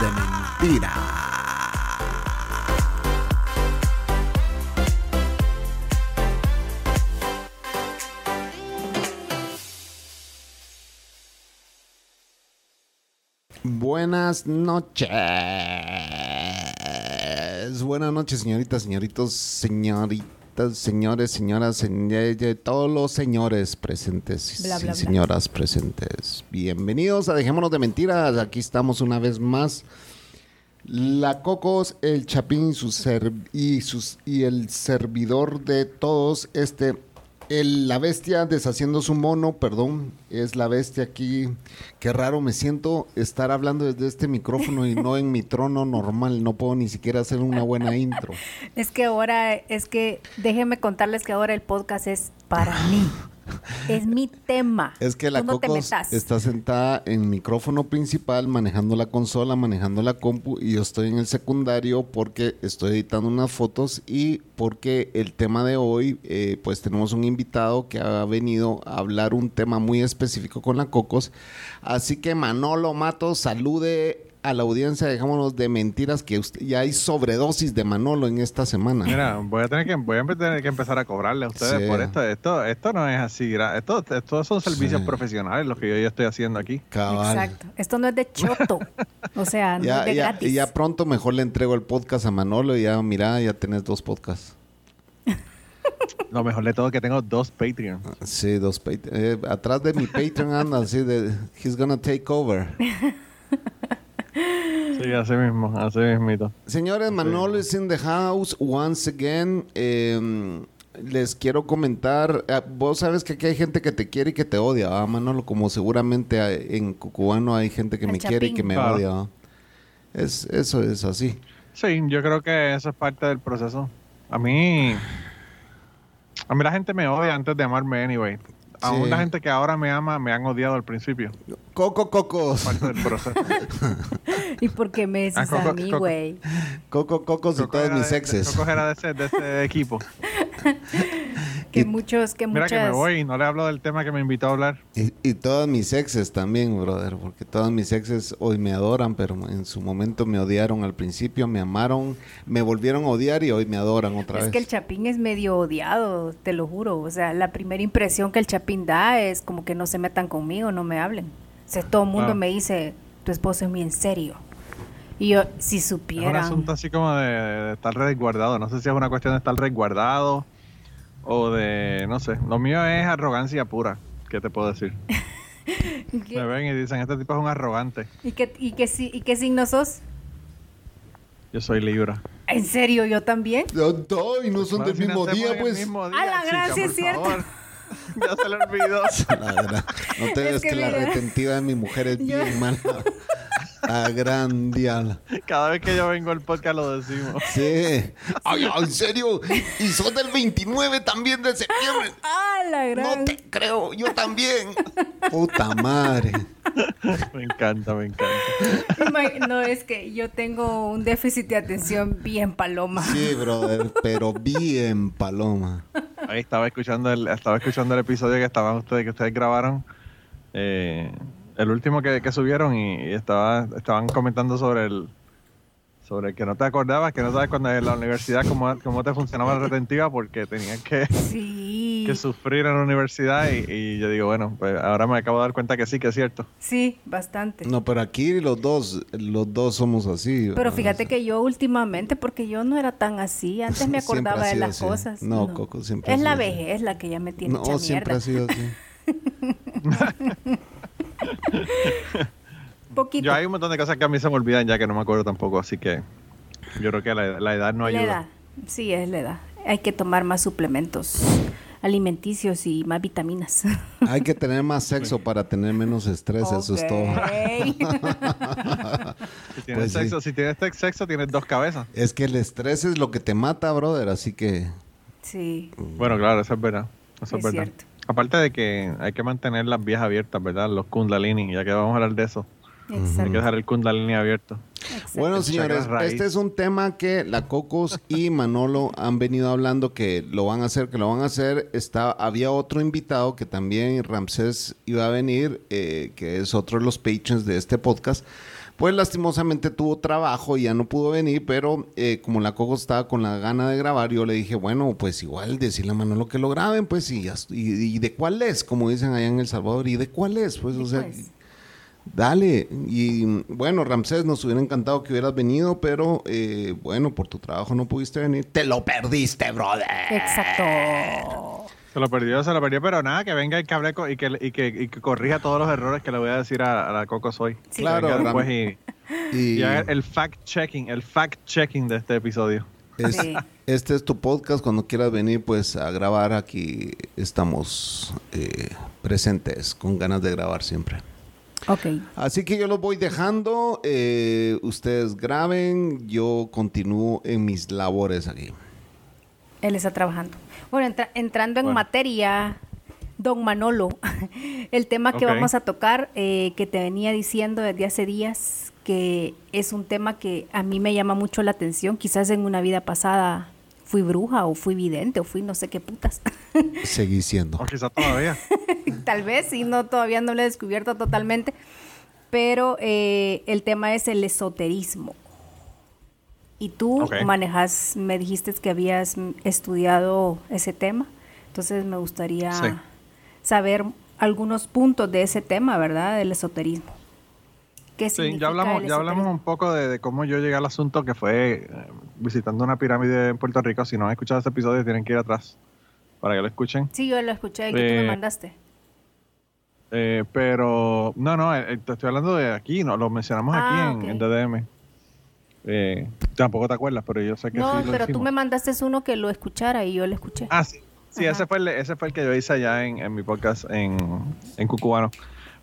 de Mentira. Buenas noches. Buenas noches, señoritas, señoritos, señoritas, señores, señoras, señ- todos los señores presentes Bla, y bla. señoras presentes. Bienvenidos a Dejémonos de Mentiras. Aquí estamos una vez más. La Cocos, el Chapín y, su ser- y, sus, y el servidor de todos, este, el, la bestia deshaciendo su mono, perdón, es la bestia aquí. Qué raro me siento estar hablando desde este micrófono y no en mi trono normal. No puedo ni siquiera hacer una buena intro. Es que ahora, es que déjenme contarles que ahora el podcast es para mí. Es mi tema. Es que la no Cocos está sentada en micrófono principal, manejando la consola, manejando la compu, y yo estoy en el secundario porque estoy editando unas fotos y porque el tema de hoy, eh, pues tenemos un invitado que ha venido a hablar un tema muy específico con la Cocos. Así que Manolo Mato, salude a la audiencia, dejémonos de mentiras que usted- ya hay sobredosis de Manolo en esta semana. Mira, voy a tener que voy a tener que empezar a cobrarle a ustedes Sí. por esto. Esto esto no es así. Esto, estos son servicios Sí. profesionales los que yo, yo estoy haciendo aquí. Cabal. Exacto. Esto no es de choto. O sea, no Ya, es de ya, gratis. ya pronto mejor le entrego el podcast a Manolo y ya, mira, ya tenés dos podcasts. Lo mejor de todo es que tengo dos Patreon. Sí, dos Patreon. Eh, atrás de mi Patreon anda así de, he's gonna take over. Sí, así mismo, así mismito. Señores, Manolo is in the house once again. Eh, les quiero comentar, eh, vos sabes que aquí hay gente que te quiere y que te odia, ¿va, Manolo? Como seguramente hay- en cubano hay gente que El me quiere y que me odia. Es, eso es así. Sí, yo creo que eso es parte del proceso. A mí a mí la gente me odia antes de amarme anyway. Aún Sí. la gente que ahora me ama me han odiado al principio. Coco Cocos. ¿Y por qué me decís Ah, Coco- a mí, güey? Coco Cocos y Coco todos era mis de- exes. Coco era de ese, de ese equipo. Que Y- muchos, que Mira muchas... que me voy y no le hablo del tema que me invitó a hablar. Y, y todas mis exes también, brother, porque todas mis exes hoy me adoran, pero en su momento me odiaron al principio, me amaron, me volvieron a odiar y hoy me adoran otra Es vez. que el Chapín es medio odiado, te lo juro. O sea, la primera impresión que el Chapín da es como que no se metan conmigo, no me hablen. O sea, todo el mundo me dice, tu esposo es muy en serio. Y yo, si Es un supieran... asunto así como de, de estar resguardado. No sé si es una cuestión de estar resguardado o de, no sé. Lo mío es arrogancia pura. ¿Qué te puedo decir? ¿Qué- Me ven y dicen, este tipo es un arrogante. ¿Y qué, y, qué, ¿Y qué signo sos? Yo soy Libra. ¿En serio? ¿Yo también? No, y no son del mismo día, pues. mismo día, A la gran, chica, sí es por cierto. ya se le olvidó. La verdad, no te Es ves que, que la retentiva de mi mujer es Yo- bien mala. A gran diabla. Cada vez que yo vengo al podcast lo decimos. Sí. Ay, ay, en serio. Y son del 29 también de septiembre. ¡Ah, la gran! No te creo, yo también. Puta madre. Me encanta, me encanta. No, es que yo tengo un déficit de atención bien paloma. Sí, brother, pero bien paloma. Ahí estaba escuchando el, estaba escuchando el episodio que estaban ustedes, que ustedes grabaron. eh, el último que, que subieron y, y estaba, estaban comentando sobre el sobre que no te acordabas, que no sabes cuando en la universidad cómo, cómo te funcionaba la retentiva porque tenían que, Sí. que sufrir en la universidad y, y yo digo, bueno, pues ahora me acabo de dar cuenta que sí, que es cierto. Sí, bastante. No, pero aquí los dos, los dos somos así. Pero ¿verdad? fíjate que yo últimamente, porque yo no era tan así, antes me acordaba de las así. cosas. No, Coco, siempre Es la así. vejez la que ya me tiene No, hecha siempre mierda. ha sido así. Poquito. Yo hay un montón de cosas que a mí se me olvidan ya que no me acuerdo tampoco, así que yo creo que la, la edad no la ayuda. edad. Sí, es la edad. Hay que tomar más suplementos. alimenticios y más vitaminas. Hay que tener más sexo para tener menos estrés, eso es todo. si tienes pues sexo, si tienes sexo, tienes dos cabezas. Es que el estrés es lo que te mata, brother, así que... Sí. Bueno, claro, eso es verdad. Eso es, verdad. Aparte de que hay que mantener las vías abiertas, ¿verdad? Los kundalini, ya que vamos a hablar de eso. Hay que dejar el Kundalini abierto. Bueno, señores, este es un tema que la Cocos y Manolo han venido hablando que lo van a hacer, que lo van a hacer. Está, había otro invitado que también Ramsés iba a venir, eh, que es otro de los patrons de este podcast. Pues lastimosamente tuvo trabajo y ya no pudo venir, pero eh, como la Coco estaba con la gana de grabar, yo le dije, bueno, pues igual decirle a Manolo que lo graben, pues y, y, de cuál es, como dicen allá en El Salvador, y de cuál es, pues, o sea, Dale, y bueno, Ramsés, nos hubiera encantado que hubieras venido, pero eh, bueno, por tu trabajo no pudiste venir. Te lo perdiste, brother. Exacto. Se lo perdió, se lo perdió, pero nada, que venga el cable y que, y que, y que corrija todos los errores que le voy a decir a, la Coco Soy. Claro, y, y, el fact-checking, el fact-checking de este episodio. Este es tu podcast, cuando quieras venir pues a grabar aquí estamos eh, presentes, con ganas de grabar siempre. Ok. Así que yo los voy dejando. Eh, ustedes graben. Yo continúo en mis labores aquí. Él está trabajando. Bueno, entrando en materia, don Manolo, el tema que vamos a tocar, eh, que te venía diciendo desde hace días, que es un tema que a mí me llama mucho la atención. Quizás en una vida pasada fui bruja o fui vidente o fui no sé qué putas. Seguí siendo. O quizás todavía. Tal vez, sí, no, todavía no lo he descubierto totalmente. Pero eh, el tema es el esoterismo. Y tú manejas, me dijiste que habías estudiado ese tema. Entonces me gustaría saber algunos puntos de ese tema, ¿verdad? Del esoterismo sí, ya hablamos, ya hablamos un poco de, cómo yo llegué al asunto que fue eh, visitando una pirámide en Puerto Rico. Si no han escuchado ese episodio, tienen que ir atrás para que lo escuchen. Sí, yo lo escuché, el que tú me eh, mandaste. Eh, pero, no, no, te estoy hablando de aquí, no, lo mencionamos aquí ah, en, en, DDM. tampoco te acuerdas, pero yo sé que no, sí. No, pero tú me mandaste uno que lo escuchara y yo lo escuché. Ah, sí. Sí, ese fue, el, ese fue el que yo hice allá en, en mi podcast en, en Cucubano.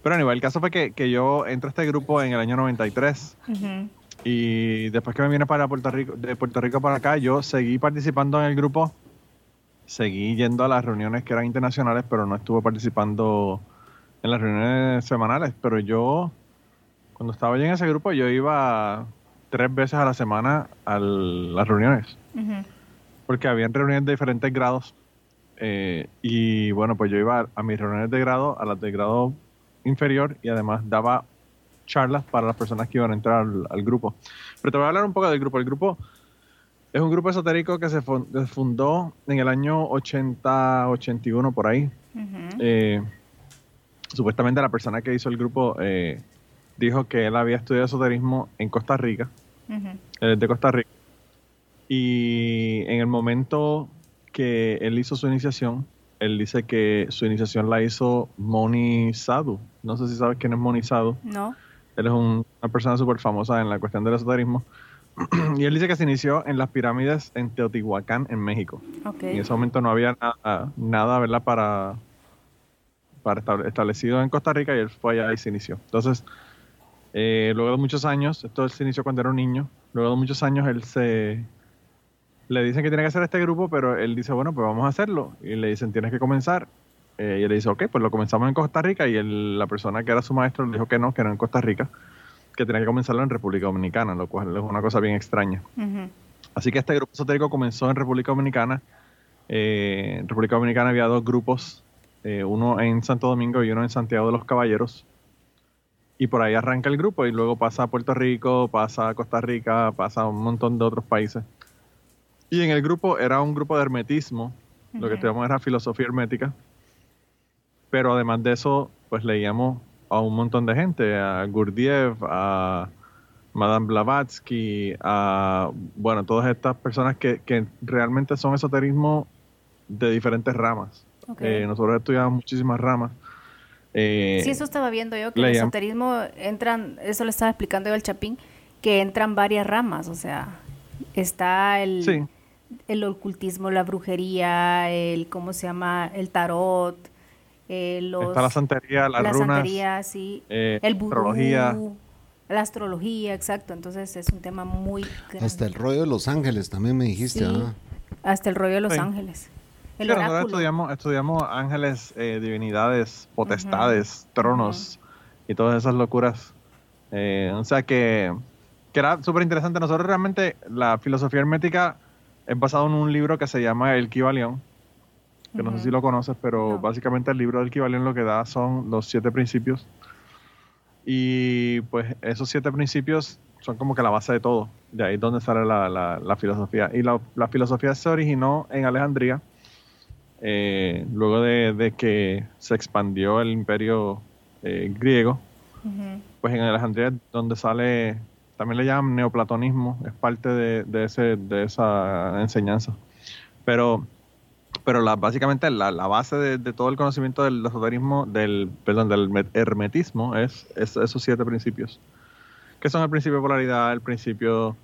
Pero a nivel, el caso fue que, yo entré a este grupo en el año 93. Y después que me vine para Puerto Rico, de Puerto Rico para acá, yo seguí participando en el grupo. Seguí yendo a las reuniones que eran internacionales, pero no estuve participando en las reuniones semanales. Pero yo, cuando estaba allí en ese grupo, yo iba tres veces a la semana a las reuniones. Porque habían reuniones de diferentes grados. Eh, y bueno, pues yo iba a mis reuniones de grado, a las de grado inferior y además daba charlas para las personas que iban a entrar al, grupo. Pero te voy a hablar un poco del grupo. El grupo es un grupo esotérico que se fundó en el año 80-81 por ahí. Eh, supuestamente la persona que hizo el grupo eh, dijo que él había estudiado esoterismo en Costa Rica. Él es de Costa Rica. Y en el momento que él hizo su iniciación, él dice que su iniciación la hizo Moni Sadhu. No sé si sabes quién es Moni Sadhu. No. Él es una persona súper famosa en la cuestión del esoterismo. y él dice que se inició en las pirámides en Teotihuacán, en México. Okay. En ese momento no había nada, nada ¿verdad? Para, para establecido en Costa Rica y él fue allá y se inició. Entonces, eh, luego de muchos años, esto se inició cuando era un niño, luego de muchos años él se le dicen que tiene que hacer este grupo, pero él dice, bueno, pues vamos a hacerlo. Y le dicen, tienes que comenzar. Eh, y él dice, ok, pues lo comenzamos en Costa Rica. Y la persona que era su maestro le dijo que no, que no en Costa Rica, que tenía que comenzarlo en República Dominicana, lo cual es una cosa bien extraña. Así que este grupo esotérico comenzó en República Dominicana. Eh, en República Dominicana había dos grupos, eh, uno en Santo Domingo y uno en Santiago de los Caballeros. Y por ahí arranca el grupo y luego pasa a Puerto Rico, pasa a Costa Rica, pasa a un montón de otros países. Y en el grupo era un grupo de hermetismo, lo que teníamos era filosofía hermética. Pero además de eso, pues leíamos a un montón de gente, a Gurdjieff, a Madame Blavatsky, a, bueno, todas estas personas que, que realmente son esoterismo de diferentes ramas. Eh, nosotros estudiamos muchísimas ramas. Eh, sí, eso estaba viendo yo, que el esoterismo entran, eso le estaba explicando yo al Chapín, que entran varias ramas, o sea, está el... Sí el ocultismo, la brujería, el, ¿cómo se llama? El tarot, eh, los, Está la santería, las la runas, santería, sí, eh, el vudú, astrología. la astrología, exacto. Entonces es un tema muy grande. Hasta el rollo de Los Ángeles también me dijiste, Sí, ¿ah? hasta el rollo de los Sí. ángeles. El Sí, nosotros estudiamos, estudiamos ángeles, eh, divinidades, potestades, tronos y todas esas locuras. Eh, o sea que, que era súper interesante. Nosotros realmente, la filosofía hermética es basada en un libro que se llama El Kybalión, que no sé si lo conoces, pero No. básicamente el libro del Kybalión lo que da son los siete principios. Y pues esos siete principios son como que la base de todo. De ahí es donde sale la, la- la filosofía. Y la, la filosofía se originó en Alejandría, eh, luego de, de que se expandió el imperio eh, griego. Ujú. Pues en Alejandría es donde sale, también le llaman neoplatonismo, es parte de, de ese, de esa enseñanza. Pero, pero la, básicamente la, la base de, de todo el conocimiento del esoterismo, del, perdón, del me- hermetismo es, es esos siete principios. Que son el principio de polaridad, el principio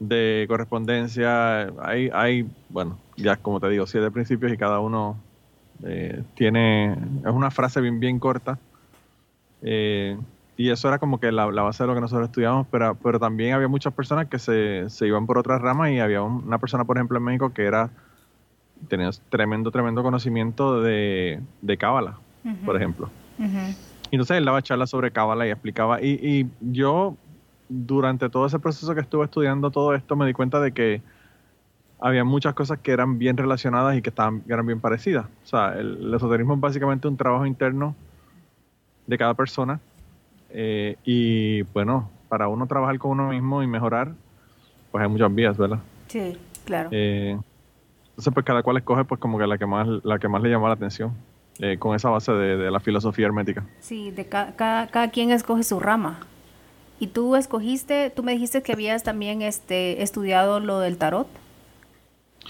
de correspondencia. Hay, hay, bueno, ya como te digo, siete principios y cada uno eh, tiene, es una frase bien, bien corta. Eh, y eso era como que la, la base de lo que nosotros estudiamos, pero, pero también había muchas personas que se, se iban por otras ramas y había un- una persona, por ejemplo, en México que era tenía tremendo, tremendo conocimiento de, de Cábala, por ejemplo. Y entonces él daba charlas sobre Cábala y explicaba. Y, y yo, durante todo ese proceso que estuve estudiando todo esto, me di cuenta de que había muchas cosas que eran bien relacionadas y que estaban, eran bien parecidas. O sea, el, el esoterismo es básicamente un trabajo interno de cada persona. Eh, y bueno, para uno trabajar con uno mismo y mejorar, pues hay muchas vías, ¿verdad? Sí, claro. Eh, entonces, pues cada cual escoge pues como que la que más, la que más le llama la atención, eh, con esa base de, de la filosofía hermética. Sí, de ca- cada, cada quien escoge su rama. Y tú escogiste, tú me dijiste que habías también este estudiado lo del tarot.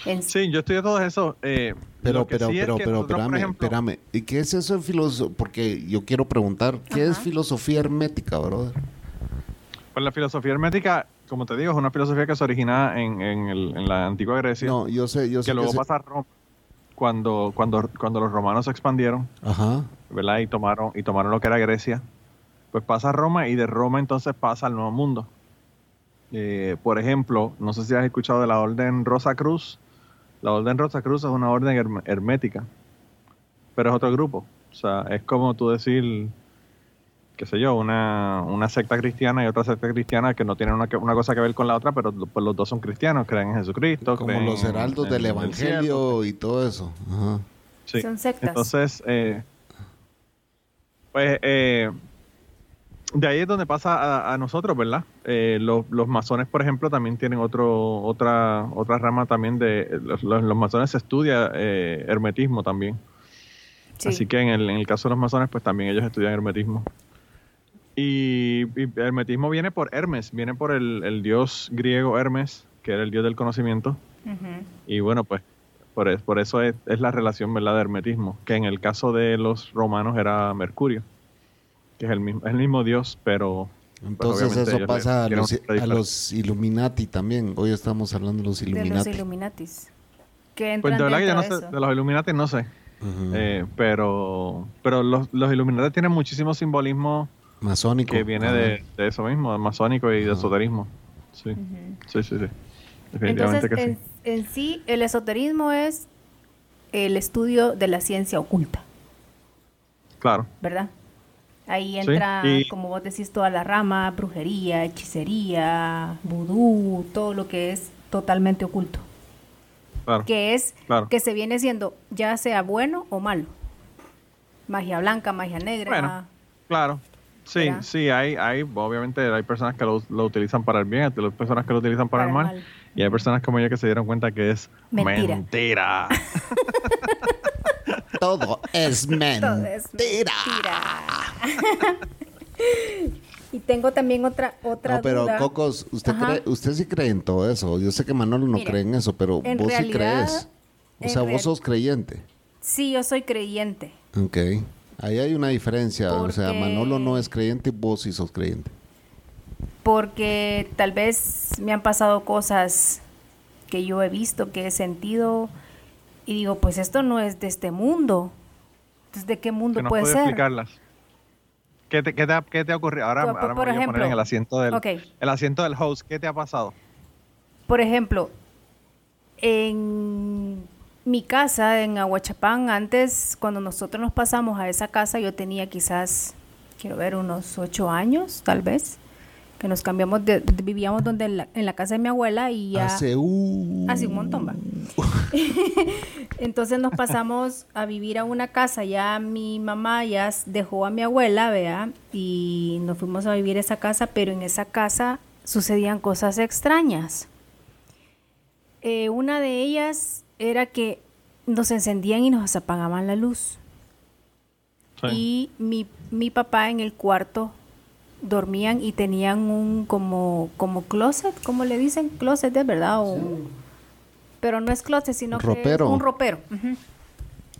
En- Sí, yo estudié todo eso. eh, Pero, pero, sí pero, que pero, nosotros, espérame, ejemplo, espérame. ¿Y qué es eso de filosofía? Porque yo quiero preguntar, ¿qué es filosofía hermética, brother? Pues la filosofía hermética, como te digo, es una filosofía que se origina en, en el- en la antigua Grecia, No, yo sé, yo sé que luego se- pasa a Roma, cuando, cuando, cuando los romanos se expandieron, Ajá. ¿verdad? Y tomaron, y tomaron lo que era Grecia. Pues pasa a Roma y de Roma entonces pasa al Nuevo Mundo. Eh, por ejemplo, no sé si has escuchado de la Orden Rosa Cruz. La Orden Rosa Cruz es una orden herm- hermética, pero es otro grupo. O sea, es como tú decir, qué sé yo, una, una secta cristiana y otra secta cristiana que no tienen una, una cosa que ver con la otra, pero pues los dos son cristianos, creen en Jesucristo. Como creen los heraldos en- del en evangelio y todo eso. Ajá. Sí. Son sectas. Entonces, eh, pues eh, de ahí es donde pasa a, a nosotros, ¿verdad? Eh, los, los masones, por ejemplo, también tienen otro, otra, otra rama también de... Los, los- los masones se estudia eh, hermetismo también. Sí. Así que en el, en el caso de los masones, pues también ellos estudian hermetismo. Y, y hermetismo viene por Hermes, viene por el, el dios griego Hermes, que era el dios del conocimiento. Y bueno, pues por, por eso es, es la relación ¿verdad? de hermetismo, que en el caso de los romanos era Mercurio, que es el mismo, es el mismo dios, pero... Entonces eso pasa a los, a los Illuminati también. Hoy estamos hablando de los De los Illuminati. Illuminatis. Que Pues entran de verdad que yo no sé, de de los Illuminati no sé, Ujú. eh, pero, pero los, los Illuminati tienen muchísimo simbolismo Masónico. que viene de, de eso mismo, de masónico y de Ajá. esoterismo. Sí, Ujú. sí, sí, sí. Definitivamente Entonces, que en, sí. en sí, el esoterismo es el estudio de la ciencia oculta, Claro. ¿verdad? Ahí Sí, entra, y- como vos decís, toda la rama, brujería, hechicería, vudú, todo lo que es totalmente oculto. Claro. Que es, Claro. que se viene siendo ya sea bueno o malo. Magia blanca, magia negra. Bueno, claro. Sí, ¿Verdad? sí, hay, hay, obviamente hay personas que lo, lo utilizan para el bien, hay personas que lo utilizan para, el mal, y hay personas como yo que se dieron cuenta que es Mentira. mentira. Todo es mentira. Todo es mentira. y tengo también otra otra No, pero duda. Cocos, usted cree, usted sí cree en todo eso. Yo sé que Manolo no Mire, cree en eso, pero en vos sí crees. O sea, real- vos sos creyente. Sí, yo soy creyente. Ok. Ahí hay una diferencia. O sea, Manolo no es creyente y vos sí sos creyente. porque tal vez me han pasado cosas que yo he visto, que he sentido, y digo, pues esto no es de este mundo. Entonces, ¿de qué mundo puede ser? explicarlas. ¿Qué te, qué, te, qué te ha ocurrido? Ahora, ahora me voy a poner en el asiento, del, el asiento del host. ¿Qué te ha pasado? Por ejemplo, en mi casa en Aguachapán, antes, cuando nosotros nos pasamos a esa casa, yo tenía quizás, quiero ver, unos ocho años, tal vez, que nos cambiamos, de, vivíamos donde en la, casa de mi abuela y ya... Hace, un montón, va. Entonces nos pasamos a vivir a una casa, ya mi mamá ya dejó a mi abuela, vea, y nos fuimos a vivir a esa casa, pero en esa casa sucedían cosas extrañas. Eh, una de ellas era que nos encendían y nos apagaban la luz. Y mi, mi papá en el cuarto dormían y tenían un como, como closet, como le dicen, closet de verdad, pero no es closet, sino que es un ropero.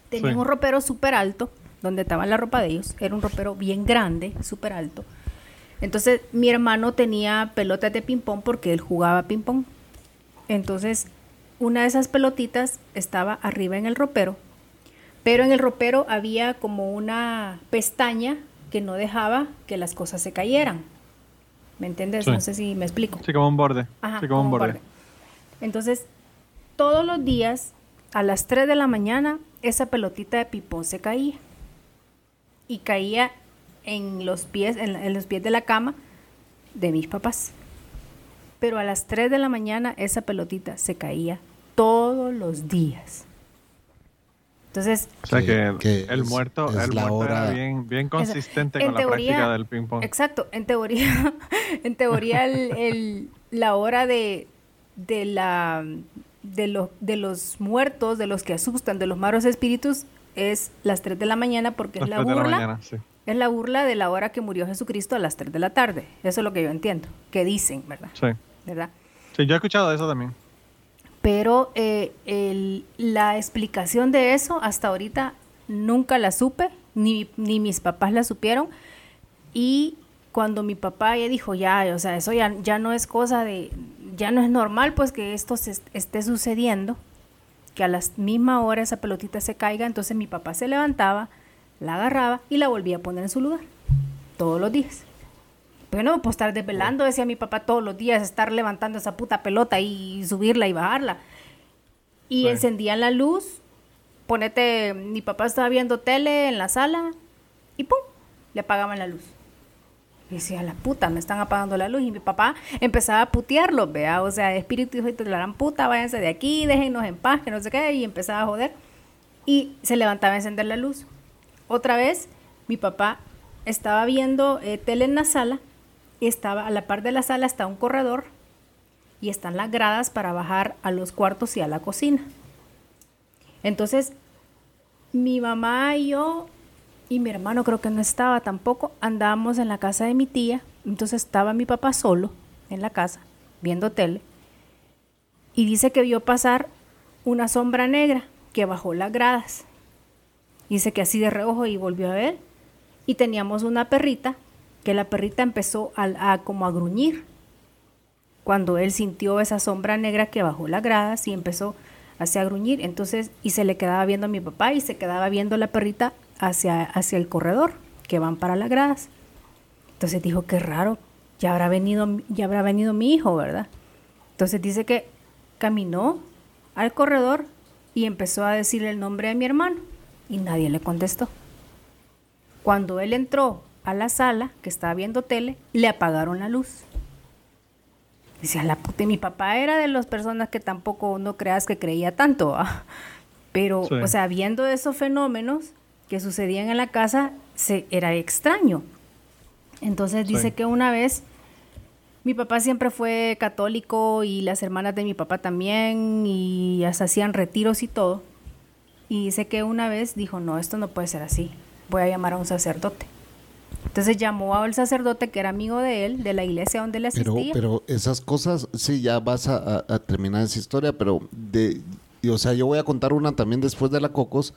Tenían un ropero súper alto, donde estaba la ropa de ellos, era un ropero bien grande, súper alto. Entonces mi hermano tenía pelotas de ping-pong porque él jugaba ping-pong. Entonces una de esas pelotitas estaba arriba en el ropero, pero en el ropero había como una pestaña que no dejaba que las cosas se cayeran. ¿Me entiendes? No sé si me explico. Sí, como un borde. sí, como, un borde. Entonces, todos los días, a las 3 de la mañana, esa pelotita de pipón se caía. Y caía en los pies, en los pies de la cama de mis papás. Pero a las 3 de la mañana esa pelotita se caía todos los días. Entonces, o sea que, el muerto, el muerto era bien, bien consistente con la práctica del ping pong. Exacto, en teoría, en teoría el, la hora de, de la de los de los muertos, de los que asustan, de los malos espíritus es las 3 de la mañana porque es la burla. Es la burla de la hora que murió Jesucristo a las 3 de la tarde. Eso es lo que yo entiendo, que dicen, ¿verdad? Sí. ¿Verdad? Sí, yo he escuchado eso también pero eh, la explicación de eso hasta ahorita nunca la supe, ni, ni, mis papás la supieron. Y cuando mi papá ya dijo, ya, o sea, eso ya, ya no es cosa de, ya no es normal pues que esto se esté sucediendo, que a la misma hora esa pelotita se caiga, entonces mi papá se levantaba, la agarraba y la volvía a poner en su lugar, todos los días. Bueno, pues estar desvelando, decía mi papá todos los días, estar levantando esa puta pelota y subirla y bajarla. Y encendían la luz, ponete, mi papá estaba viendo tele en la sala y ¡pum! Le apagaban la luz. Y decía, la puta, me están apagando la luz. Y mi papá empezaba a putearlo, vea, o sea, espíritu hijo de la gran puta, váyanse de aquí, déjenos en paz, que no sé qué, y empezaba a joder. Y se levantaba a encender la luz. Otra vez, mi papá estaba viendo eh, tele en la sala estaba a la par de la sala está un corredor y están las gradas para bajar a los cuartos y a la cocina. Entonces, mi mamá y yo y mi hermano creo que no estaba tampoco, andábamos en la casa de mi tía, entonces estaba mi papá solo en la casa viendo tele y dice que vio pasar una sombra negra que bajó las gradas. Dice que así de reojo y volvió a ver y teníamos una perrita que la perrita empezó a, como a gruñir. Cuando él sintió esa sombra negra que bajó las gradas y empezó hacia a gruñir, entonces, y se le quedaba viendo a mi papá y se quedaba viendo la perrita hacia, hacia el corredor, que van para las gradas. Entonces dijo, qué raro, ya habrá venido, ya habrá venido mi hijo, ¿verdad? Entonces dice que caminó al corredor y empezó a decirle el nombre de mi hermano y nadie le contestó. Cuando él entró a la sala, que estaba viendo tele, le apagaron la luz. Dice, la puta, mi papá era de las personas que tampoco no creas que creía tanto, pero, o sea, viendo esos fenómenos que sucedían en la casa, se, era extraño. Entonces dice que una vez, mi papá siempre fue católico y las hermanas de mi papá también, y hasta hacían retiros y todo. Y dice que una vez dijo, no, esto no puede ser así, voy a llamar a un sacerdote. Entonces llamó al sacerdote que era amigo de él, de la iglesia donde le asistía. Pero, esas cosas, sí, ya vas a, terminar esa historia, pero de, o sea, yo voy a contar una también después de la Cocos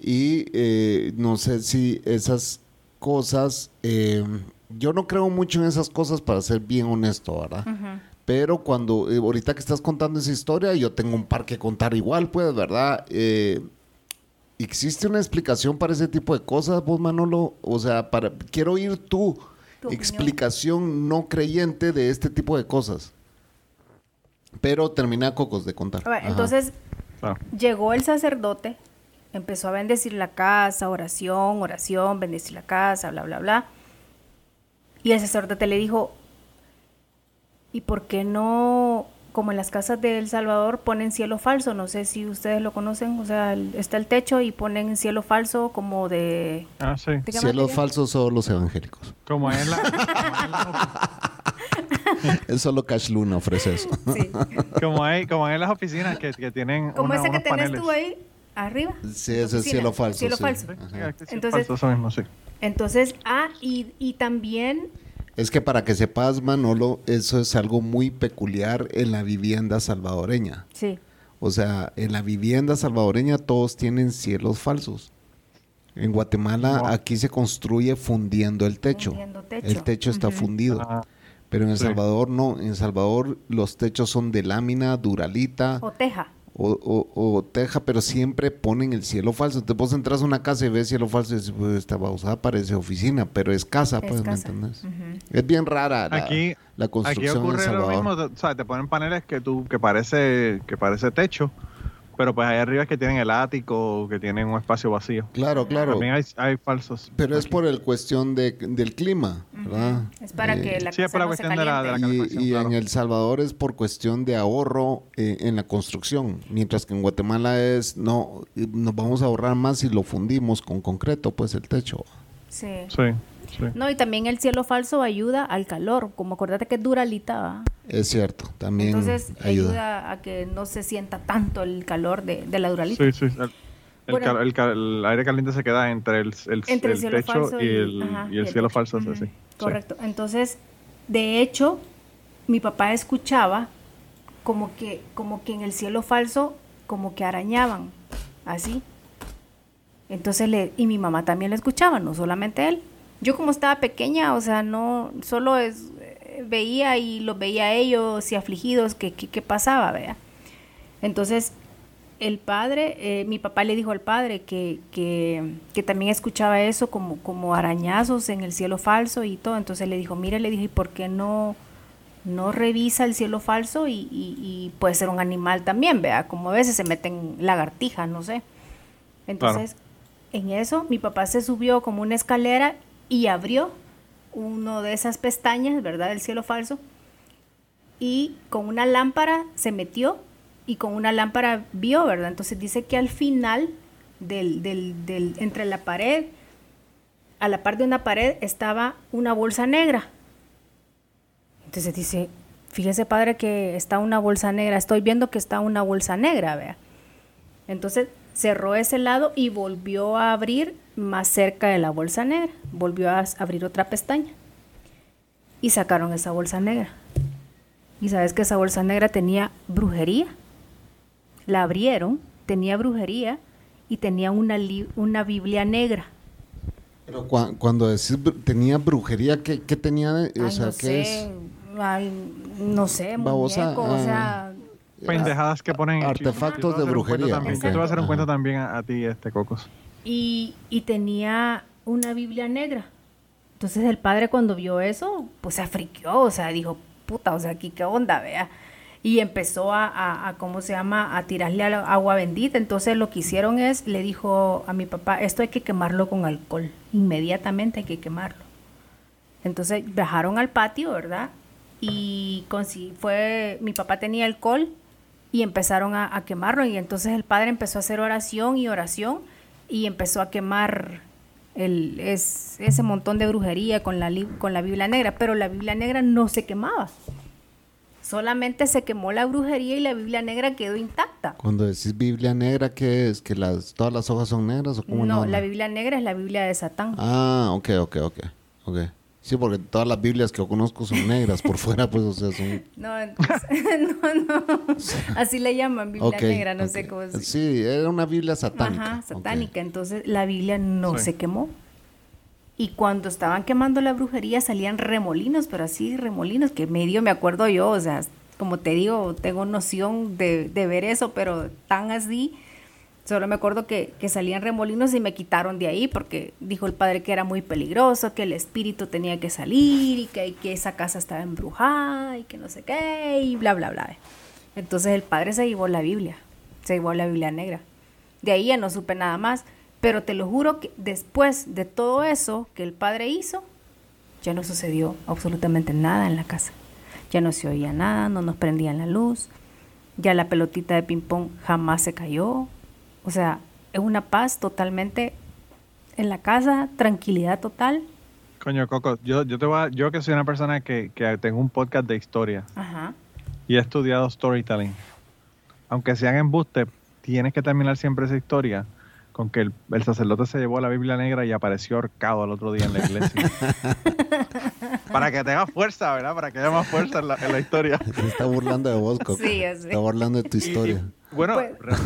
y eh, no sé si esas cosas, eh, yo no creo mucho en esas cosas para ser bien honesto, ¿verdad? Pero cuando, eh, ahorita que estás contando esa historia, yo tengo un par que contar igual, pues, ¿verdad? ¿Existe una explicación para ese tipo de cosas, vos, Manolo? O sea, para, quiero oír tu, explicación no creyente de este tipo de cosas. Pero termina Cocos de contar. entonces, ah. llegó el sacerdote, empezó a bendecir la casa, oración, oración, bendecir la casa, bla, bla, bla. Y el sacerdote le dijo, ¿y por qué no, como en las casas de El Salvador, ponen cielo falso? No sé si ustedes lo conocen, o sea, está el techo y ponen cielo falso como de... Ah, sí. Cielo falso son los evangélicos. Como en la... es solo Cash Luna ofrece eso. Sí. como, hay, como en las oficinas que, que tienen Como ese que tenés tú ahí arriba. Sí, ese es cielo falso. Cielo falso. Entonces, falso mismo, sí. entonces, ah, y, y también es que para que sepas, Manolo, eso es algo muy peculiar en la vivienda salvadoreña. Sí. O sea, en la vivienda salvadoreña todos tienen cielos falsos. En Guatemala aquí se construye fundiendo el techo. El techo está fundido. Ah, Pero en El Salvador no. En El Salvador los techos son de lámina, duralita. O teja o, o, teja, pero siempre ponen el cielo falso. Te vos entras a una casa y ves cielo falso y dices, pues esta bausada parece oficina, pero es casa, pues, ¿me entendés? Es bien rara la, aquí, la construcción aquí ocurre Lo mismo, o sea, te ponen paneles que tú, que parece, que parece techo, pero pues ahí arriba es que tienen el ático, que tienen un espacio vacío. Claro, claro. También hay, falsos. Pero es por el cuestión de, del clima, ¿verdad? Es para que la Sí, es por la cuestión de la, Y, y en El Salvador es por cuestión de ahorro eh, en la construcción, mientras que en Guatemala es, no, nos vamos a ahorrar más si lo fundimos con concreto, pues el techo. Sí. Sí. No, y también el cielo falso ayuda al calor, como acordate que es duralita. Es cierto, también Entonces ayuda. a que no se sienta tanto el calor de, la duralita. Sí, sí. El, aire caliente se queda entre el, el, techo y, el, cielo falso. Correcto. Entonces, de hecho, mi papá escuchaba como que, como que en el cielo falso, como que arañaban, así. Entonces, le, y mi mamá también lo escuchaba, no solamente él. Yo como estaba pequeña, o sea, no, solo es, veía y los veía ellos y afligidos, que, pasaba, vea. Entonces, el padre, eh, mi papá le dijo al padre que, que, también escuchaba eso como, como arañazos en el cielo falso y todo. Entonces le dijo, mire, le dije, ¿y por qué no, no revisa el cielo falso? Y, puede ser un animal también, vea, como a veces se meten lagartijas, no sé. Entonces, en eso, mi papá se subió como una escalera y abrió uno de esas pestañas, ¿verdad? Del cielo falso. Y con una lámpara se metió y con una lámpara vio, ¿verdad? Entonces dice que al final del, del, entre la pared, a la par de una pared estaba una bolsa negra. Entonces dice, fíjese padre que está una bolsa negra, estoy viendo que está una bolsa negra, vea. Entonces cerró ese lado y volvió a abrir más cerca de la bolsa negra. Volvió a abrir otra pestaña. Y sacaron esa bolsa negra. Y sabes que esa bolsa negra tenía brujería. La abrieron, tenía brujería y tenía una, una Biblia negra. Pero cuando decís tenía brujería, ¿qué, tenía? O sea, no ¿qué es? no sé, muñeco, o sea, ah, pendejadas que ponen artefactos de brujería. te voy a hacer un cuento también a, ti, este Cocos. Y, y, tenía una Biblia negra. Entonces el padre cuando vio eso, pues se afriqueó, o sea, dijo, puta, o sea, aquí qué onda, vea. Y empezó a, a, ¿cómo se llama?, a tirarle agua bendita. Entonces lo que hicieron es, le dijo a mi papá, esto hay que quemarlo con alcohol. Inmediatamente hay que quemarlo. Entonces bajaron al patio, ¿verdad? Y con, fue, mi papá tenía alcohol y empezaron a, quemarlo. Y entonces el padre empezó a hacer oración y oración y empezó a quemar el, es, ese montón de brujería con la, con la Biblia negra, pero la Biblia negra no se quemaba. Solamente se quemó la brujería y la Biblia negra quedó intacta. Cuando decís Biblia negra, ¿qué es? ¿Que las, todas las hojas son negras o cómo No, la Biblia negra es la Biblia de Satán. Ah, ok, ok, ok. okay. Sí, porque todas las Biblias que yo conozco son negras por fuera, pues, o sea, son... No, no, no. Así le llaman Biblia negra, no sé cómo decir. Sí, era una Biblia satánica. Ajá, satánica. Entonces, la Biblia no se quemó. Y cuando estaban quemando la brujería salían remolinos, pero así remolinos, que medio me acuerdo yo, o sea, como te digo, tengo noción de, de ver eso, pero tan así Solo me acuerdo que, salían remolinos y me quitaron de ahí porque dijo el padre que era muy peligroso, que el espíritu tenía que salir y que, que esa casa estaba embrujada y que no sé qué y bla, bla, bla. Entonces el padre se llevó la Biblia, se llevó la Biblia negra. De ahí ya no supe nada más, pero te lo juro que después de todo eso que el padre hizo, ya no sucedió absolutamente nada en la casa. Ya no se oía nada, no nos prendían la luz, ya la pelotita de ping-pong jamás se cayó, o sea, es una paz totalmente en la casa, tranquilidad total. Coño, Coco, yo, yo, te voy yo que soy una persona que, tengo un podcast de historia y he estudiado storytelling. Aunque sean embuste, tienes que terminar siempre esa historia con que el, sacerdote se llevó la Biblia negra y apareció ahorcado al otro día en la iglesia. Para que tenga fuerza, ¿verdad? Para que haya más fuerza en la, historia. Se está burlando de vos, Coco. Sí, Está burlando de tu historia. Bueno, pues,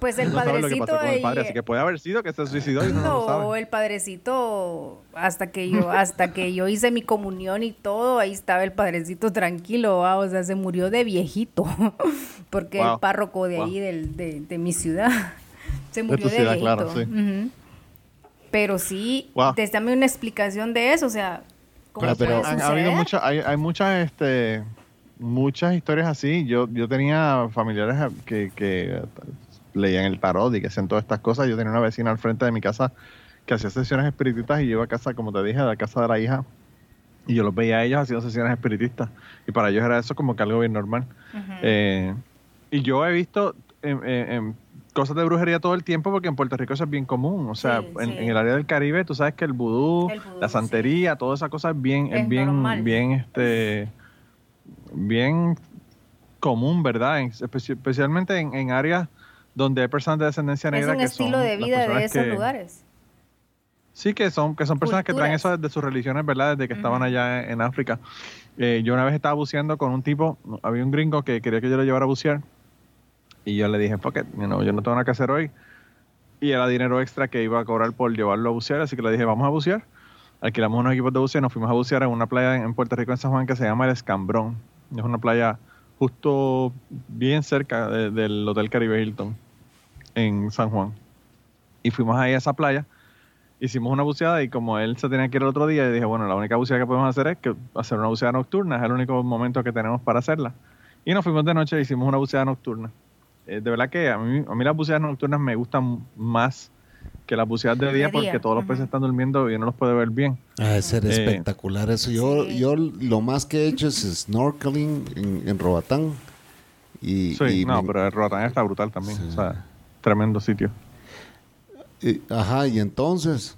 pues el padrecito. así que puede haber sido que se suicidó y no, no el padrecito, hasta que yo, hasta que yo hice mi comunión y todo, ahí estaba el padrecito tranquilo, o sea, se murió de viejito, porque el párroco de ahí del, de, mi ciudad se murió de, viejito. Pero sí, wow. dame una explicación de eso, o sea, ¿cómo pero, ha, habido mucha, hay, hay muchas, este muchas historias así. Yo, yo tenía familiares que, que leían el tarot y que hacían todas estas cosas. Yo tenía una vecina al frente de mi casa que hacía sesiones espiritistas y yo iba a casa, como te dije, a la casa de la hija. Y yo los veía a ellos haciendo sesiones espiritistas. Y para ellos era eso como que algo bien normal. Eh, y yo he visto cosas de brujería todo el tiempo porque en Puerto Rico eso es bien común. O sea, en, el área del Caribe tú sabes que el vudú, la santería, toda esa cosa es bien, es, bien, bien, este bien común, ¿verdad? especialmente en, áreas donde hay personas de descendencia negra. Es un estilo de vida de esos lugares. Sí, que son, que son personas que traen eso desde sus religiones, ¿verdad? Desde que estaban allá en, África. Eh, yo una vez estaba buceando con un tipo, había un gringo que quería que yo lo llevara a bucear. Y yo le dije, porque yo no tengo nada que hacer hoy. Y era dinero extra que iba a cobrar por llevarlo a bucear, así que le dije, vamos a bucear. Alquilamos unos equipos de buceo y nos fuimos a bucear en una playa en Puerto Rico, en San Juan, que se llama El Escambrón. Es una playa justo bien cerca del Hotel Caribe Hilton en San Juan. Y fuimos ahí a esa playa, hicimos una buceada y como él se tenía que ir el otro día, y dije, bueno, la única buceada que podemos hacer es que hacer una buceada nocturna, es el único momento que tenemos para hacerla. Y nos fuimos de noche hicimos una buceada nocturna. Eh, de verdad que a mí, a mí las buceadas nocturnas me gustan más que las buceadas de, día, porque todos los peces están durmiendo y no los puede ver bien. Ah, ser eh, espectacular eso. Yo, yo lo más que he hecho es snorkeling en, Robatán. Y, sí, no, pero Robatán está brutal también. O sea, tremendo sitio. ajá, y entonces.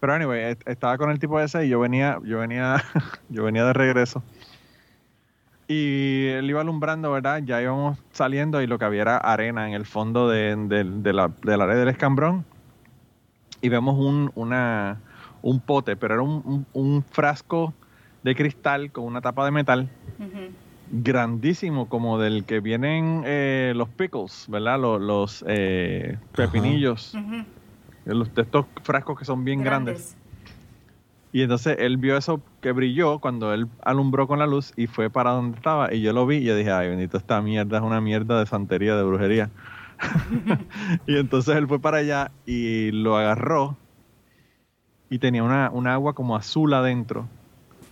Pero anyway, estaba con el tipo ese y yo venía, yo venía, yo venía de regreso. Y él iba alumbrando, ¿verdad? Ya íbamos saliendo y lo que había era arena en el fondo de, de la, de la red del escambrón y vemos un, una, un pote, pero era un, frasco de cristal con una tapa de metal. Grandísimo, como del que vienen eh, los pickles, ¿verdad? Los, los eh, pepinillos. Los, de estos frascos que son bien grandes. Y entonces él vio eso que brilló cuando él alumbró con la luz y fue para donde estaba. Y yo lo vi y yo dije, ay, bendito, esta mierda es una mierda de santería, de brujería. y entonces él fue para allá y lo agarró y tenía una, agua como azul adentro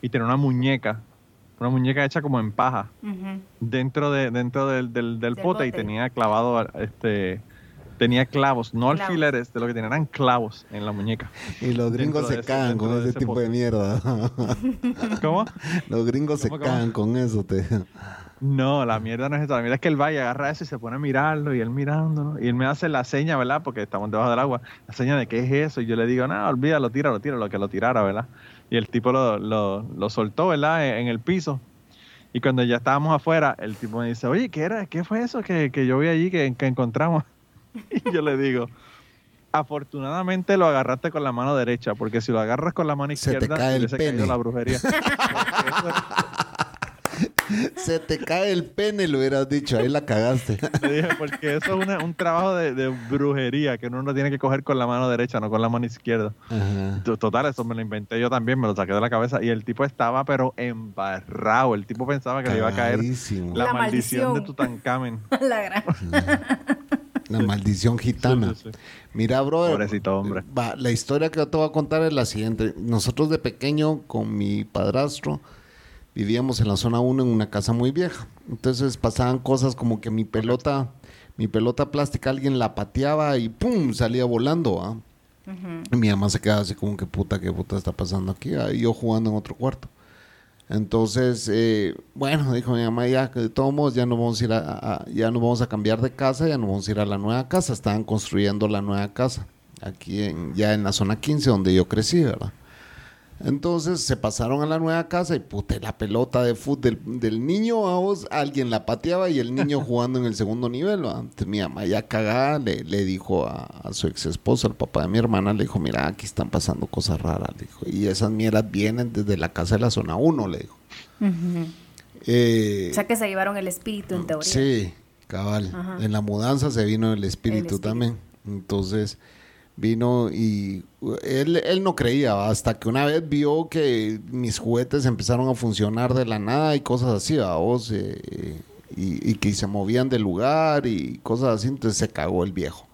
y tenía una muñeca, una muñeca hecha como en paja dentro de dentro del, del, pote, y tenía clavado este tenía clavos, no alfileres, de lo que tenían eran clavos en la muñeca. Y los gringos se cagan con ese, tipo de mierda. ¿Cómo? Los gringos se cagan con eso. Te... No, la mierda no es esa. La mierda es que él va y agarra eso y se pone a mirarlo y él mirándolo. Y él me hace la seña, ¿verdad? Porque estamos debajo del agua. La seña de qué es eso. Y yo le digo, no, olvídalo, tíralo, tíralo, que lo tirara, ¿verdad? Y el tipo lo, lo, soltó, ¿verdad? E, en, el piso. Y cuando ya estábamos afuera, el tipo me dice, oye, ¿qué era? ¿Qué fue eso que, yo vi allí que, encontramos? y yo le digo, afortunadamente lo agarraste con la mano derecha, porque si lo agarras con la mano izquierda, se te cae el pene. la brujería. Se te cae el pene, lo hubieras dicho, ahí la cagaste. Le dije, porque eso es un trabajo de, brujería que uno no tiene que coger con la mano derecha, no con la mano izquierda. Total, eso me lo inventé yo también, me lo saqué de la cabeza y el tipo estaba pero embarrado. El tipo pensaba que le iba a caer la, maldición. de Tutankamen. la gran. La maldición gitana. Mira, bro. Pobrecito hombre. la historia que te voy a contar es la siguiente. Nosotros de pequeño, con mi padrastro, vivíamos en la zona 1 en una casa muy vieja. Entonces pasaban cosas como que mi pelota, mi pelota plástica, alguien la pateaba y ¡pum! salía volando. Mi mamá se quedaba así como que puta, qué puta está pasando aquí. Y yo jugando en otro cuarto. Entonces, eh, bueno, dijo mi mamá, ya de todos modos ya no vamos a ir a, ya no vamos a cambiar de casa, ya no vamos a ir a la nueva casa. Estaban construyendo la nueva casa aquí en, ya en la zona 15 donde yo crecí, ¿verdad? Entonces se pasaron a la nueva casa y puta, la pelota de fútbol del, niño a vos, alguien la pateaba y el niño jugando en el segundo nivel. Entonces mi mamá ya cagada le, le dijo a, su ex esposo, el papá de mi hermana, le dijo, mira, aquí están pasando cosas raras. dijo, y esas mieras vienen desde la casa de la zona 1, le dijo. Eh, o sea que se llevaron el espíritu en teoría. Sí, cabal. En la mudanza se vino el espíritu. también. Entonces vino y él, él, no creía hasta que una vez vio que mis juguetes empezaron a funcionar de la nada y cosas así, vos, eh, y, que se movían del lugar y cosas así, entonces se cagó el viejo.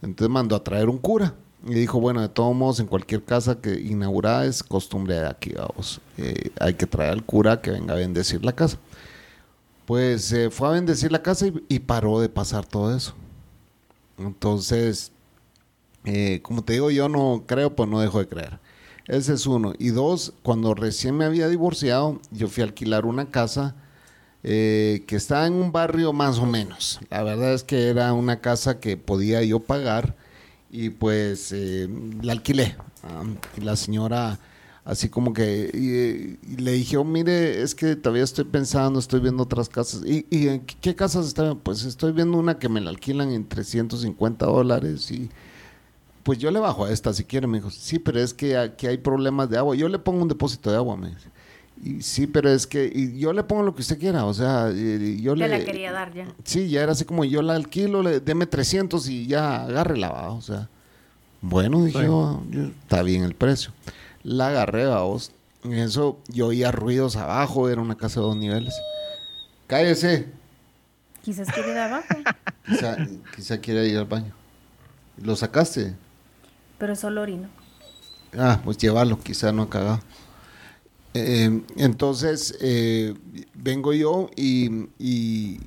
Entonces mandó a traer un cura y dijo, bueno, de todos modos, en cualquier casa que inaugurada costumbre de aquí, vamos, eh, hay que traer al cura que venga a bendecir la casa. Pues fue a bendecir la casa y paró de pasar todo eso. Entonces, eh, como te digo, yo no creo, pues no dejo de creer. Ese es uno. Y dos, cuando recién me había divorciado, yo fui a alquilar una casa eh, que estaba en un barrio más o menos. La verdad es que era una casa que podía yo pagar y pues eh, la alquilé. y la señora así como que le dije, oh, mire, es que todavía estoy pensando, estoy viendo otras casas. ¿Y, y qué casas están? Pues estoy viendo una que me la alquilan en 350 dólares y pues yo le bajo a esta si quiere. Me dijo, sí, pero es que aquí hay problemas de agua. Yo le pongo un depósito de agua, me dice. Y sí, pero es que y yo le pongo lo que usted quiera, o sea, yo le... la quería dar ya. Sí, ya era así como yo la alquilo, le, deme 300 y ya agárrela, o sea. Bueno, dije yo, está bien el precio. La agarré, vos. En eso yo oía ruidos abajo, era una casa de dos niveles. Cállese. Quizás quiere ir abajo. Quizá, quizá quiere ir al baño. ¿Lo sacaste? Pero solo orino. Ah, pues llévalo, quizá no ha cagado. Eh, entonces, eh, vengo yo y, y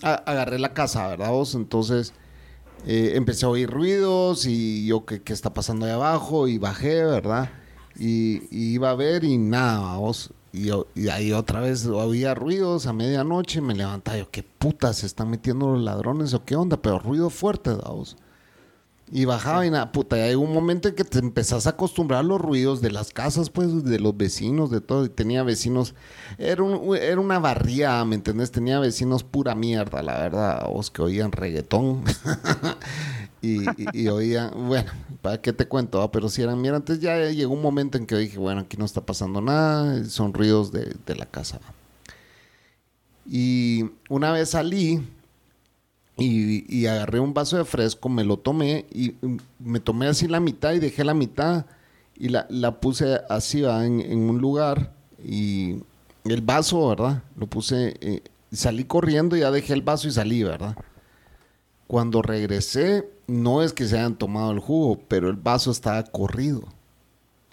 agarré la casa, ¿verdad vos? Entonces, eh, empecé a oír ruidos y yo, ¿qué, qué está pasando ahí abajo? Y bajé, ¿verdad? Y, iba a ver y nada, vos. Y, y, ahí otra vez había ruidos a medianoche, me levantaba yo, ¿qué puta se están metiendo los ladrones o qué onda? Pero ruido fuerte, vos. Y bajaba y nada, puta, y hay un momento en que te empezás a acostumbrar a los ruidos de las casas, pues, de los vecinos, de todo. Y tenía vecinos, era, un, era una barriada, ¿me entendés? Tenía vecinos pura mierda, la verdad, vos que oían reggaetón. y, oían, bueno, ¿para qué te cuento? Pero si eran mierda, entonces ya llegó un momento en que dije, bueno, aquí no está pasando nada, son ruidos de, de la casa. Y una vez salí y, agarré un vaso de fresco, me lo tomé y me tomé así la mitad y dejé la mitad y la, puse así En, un lugar y el vaso, ¿verdad? Lo puse, eh, salí corriendo, ya dejé el vaso y salí, ¿verdad? Cuando regresé, no es que se hayan tomado el jugo, pero el vaso estaba corrido,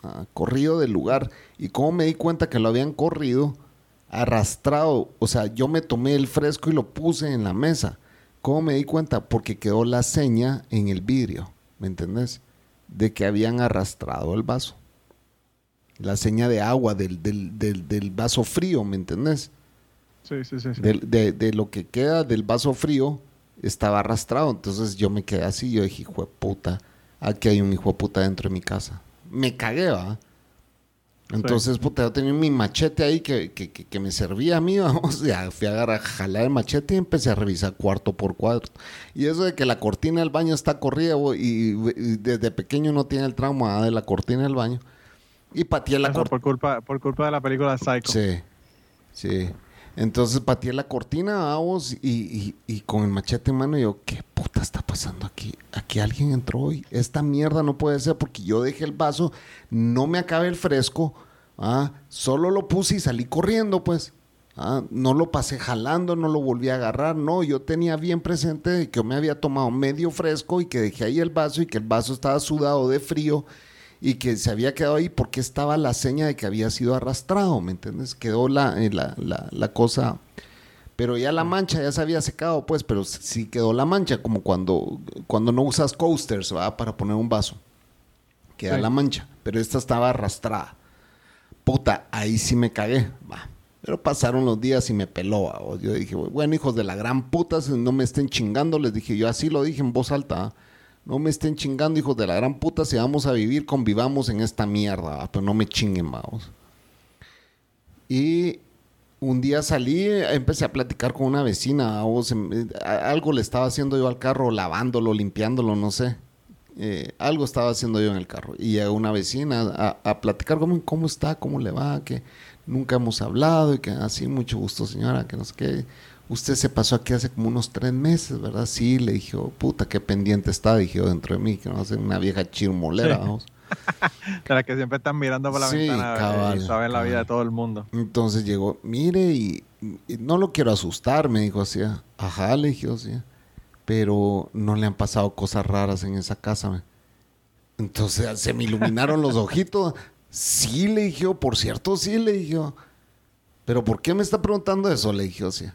ah, corrido del lugar. Y como me di cuenta que lo habían corrido, arrastrado, o sea, yo me tomé el fresco y lo puse en la mesa ¿Cómo me di cuenta? Porque quedó la seña en el vidrio, ¿me entendés? De que habían arrastrado el vaso. La seña de agua del, del, vaso frío, ¿me entendés? Sí, sí, sí. De, de, lo que queda del vaso frío estaba arrastrado. Entonces yo me quedé así. Yo dije, hijo de puta, aquí hay un hijo de puta dentro de mi casa. Me cagué, ¿va? Entonces, puta, yo tenía mi machete ahí que, que, me servía a mí, vamos. Ya fui a agarrar, jalar el machete y empecé a revisar cuarto por cuarto. Y eso de que la cortina del baño está corrida, y, desde pequeño no tiene el trauma de la cortina del baño. Y pateé la cortina. Por culpa, por culpa de la película Psycho. Sí, sí. Entonces pateé la cortina a vos y, con el machete en mano yo, ¿qué puta está pasando aquí? Aquí alguien entró y esta mierda no puede ser porque yo dejé el vaso, no me acabé el fresco, ¿ah? solo lo puse y salí corriendo pues. ¿ah? No lo pasé jalando, no lo volví a agarrar, no, yo tenía bien presente que yo me había tomado medio fresco y que dejé ahí el vaso y que el vaso estaba sudado de frío y que se había quedado ahí porque estaba la seña de que había sido arrastrado, ¿me entiendes? Quedó la, eh, la, la, cosa, pero ya la mancha ya se había secado, pues, pero sí quedó la mancha, como cuando, cuando no usas coasters, ¿va? Para poner un vaso. Queda la mancha, pero esta estaba arrastrada. Puta, ahí sí me cagué, va. Pero pasaron los días y me peló. Yo dije, bueno, hijos de la gran puta, no me estén chingando. Les dije, yo así lo dije en voz alta. No me estén chingando, hijos de la gran puta. Si vamos a vivir, convivamos en esta mierda. Pero no me chinguen, vamos. Y un día salí, empecé a platicar con una vecina. algo le estaba haciendo yo al carro, lavándolo, limpiándolo, no sé. Eh, algo estaba haciendo yo en el carro. Y llegó una vecina a, platicar cómo, cómo está, cómo le va, que nunca hemos hablado y que así, mucho gusto señora, que no sé qué usted se pasó aquí hace como unos tres meses, ¿verdad? Sí, le dije, oh, puta, qué pendiente está, dije dentro de mí, que no sé, una vieja chirmolera, vamos. de la que siempre están mirando por la ventana y saben la vida de todo el mundo. Entonces llegó, mire, y, no lo quiero asustar, me dijo así. Ajá, le dije así. Pero no le han pasado cosas raras en esa casa. Entonces se me iluminaron los ojitos. Sí, le dije, por cierto, sí, le dije. Pero ¿por qué me está preguntando eso? Le dije, así.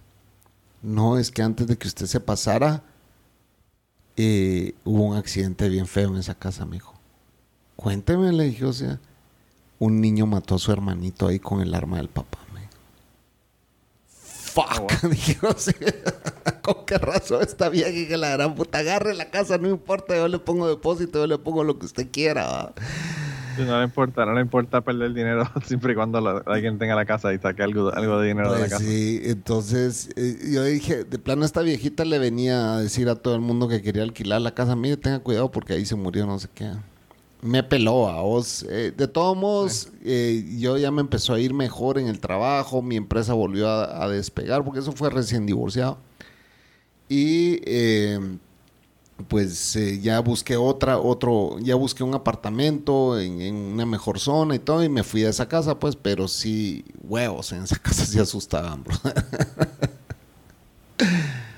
No, es que antes de que usted se pasara, eh, hubo un accidente bien feo en esa casa, mijo. Cuénteme, le dije, o sea, un niño mató a su hermanito ahí con el arma del papá. Me Fuck, oh, dije, o sea, ¿con qué razón está bien la gran puta agarre la casa? No importa, yo le pongo depósito, yo le pongo lo que usted quiera no le importa, no le importa perder dinero siempre y cuando alguien tenga la casa y saque algo, algo de dinero de la pues casa. Sí, entonces eh, yo dije, de plano esta viejita le venía a decir a todo el mundo que quería alquilar la casa. Mire, tenga cuidado porque ahí se murió no sé qué. Me peló a vos. Eh, de todos modos, eh, yo ya me empezó a ir mejor en el trabajo, mi empresa volvió a, a despegar porque eso fue recién divorciado. Y pues eh, ya busqué otra, otro, ya busqué un apartamento en, una mejor zona y todo, y me fui a esa casa, pues, pero sí, huevos, en esa casa sí asustaban, bro.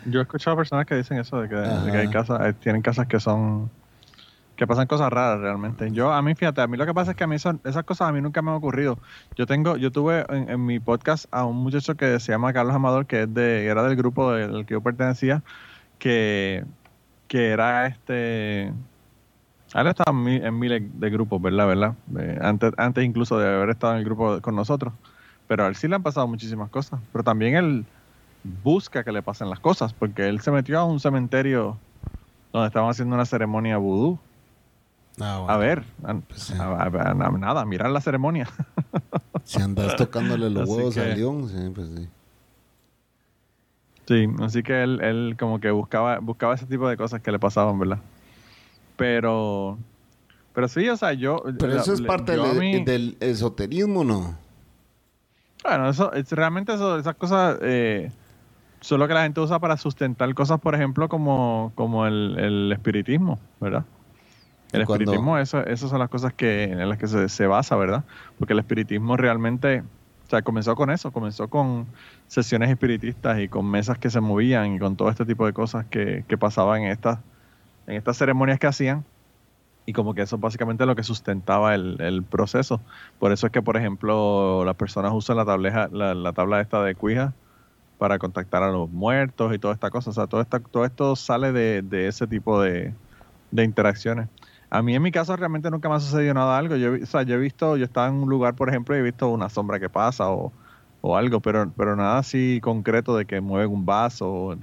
Yo he escuchado personas que dicen eso, de que, hay casas, eh, tienen casas que son, que pasan cosas raras realmente. Yo, a mí, fíjate, a mí lo que pasa es que a mí son, esas cosas a mí nunca me han ocurrido. Yo tengo, yo tuve en, en mi podcast a un muchacho que se llama Carlos Amador, que es de, era del grupo del que yo pertenecía, que que era este... Ahora estaba en miles de grupos, ¿verdad? ¿verdad? antes, antes incluso de haber estado en el grupo con nosotros. Pero a él sí le han pasado muchísimas cosas. Pero también él busca que le pasen las cosas, porque él se metió a un cementerio donde estaban haciendo una ceremonia vudú. Ah, a ver, pues nada, mirar la ceremonia. Si andas tocándole los huevos al león, sí, pues sí. Sí, así que él, él como que buscaba, buscaba ese tipo de cosas que le pasaban, ¿verdad? Pero, pero sí, o sea, yo... Pero eso es parte del, esoterismo, ¿no? Bueno, eso, es, realmente eso, esas cosas eh, son lo que la gente usa para sustentar cosas, por ejemplo, como, como el, espiritismo, ¿verdad? El espiritismo, eso, esas son las cosas que, en las que se, se basa, ¿verdad? Porque el espiritismo realmente o sea, comenzó con eso, comenzó con sesiones espiritistas y con mesas que se movían y con todo este tipo de cosas que, pasaban en estas, en estas ceremonias que hacían. Y como que eso es básicamente lo que sustentaba el, proceso. Por eso es que, por ejemplo, las personas usan la, tableja, la, tabla esta de cuija para contactar a los muertos y toda esta cosa. O sea, todo, esta, todo esto sale de, ese tipo de, de interacciones. A mí en mi caso realmente nunca me ha sucedido nada algo. Yo, o sea, yo he visto, yo estaba en un lugar, por ejemplo, y he visto una sombra que pasa o, algo, pero, pero nada así concreto de que mueven un vaso o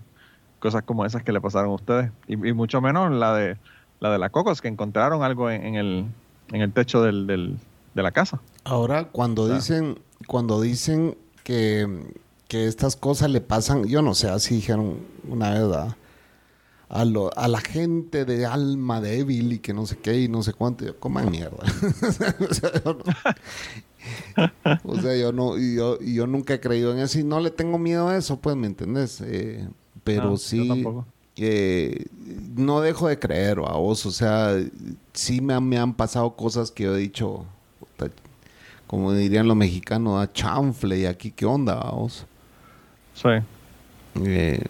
cosas como esas que le pasaron a ustedes. Y, mucho menos la de la de la Cocos, que encontraron algo en, el, en el techo del, del, de la casa. Ahora, cuando dicen, cuando dicen que, que estas cosas le pasan, yo no sé, así dijeron una ¿verdad? A, lo, a la gente de alma débil y que no sé qué y no sé cuánto. Coman mierda. o sea, yo no, yo, yo nunca he creído en eso y no le tengo miedo a eso, pues, ¿me entendés? Eh, pero sí, eh, no dejo de creer a vos, o sea, sí me, me, han pasado cosas que yo he dicho, como dirían los mexicanos, a chanfle, y aquí, ¿qué onda, vos? Sí. Eh,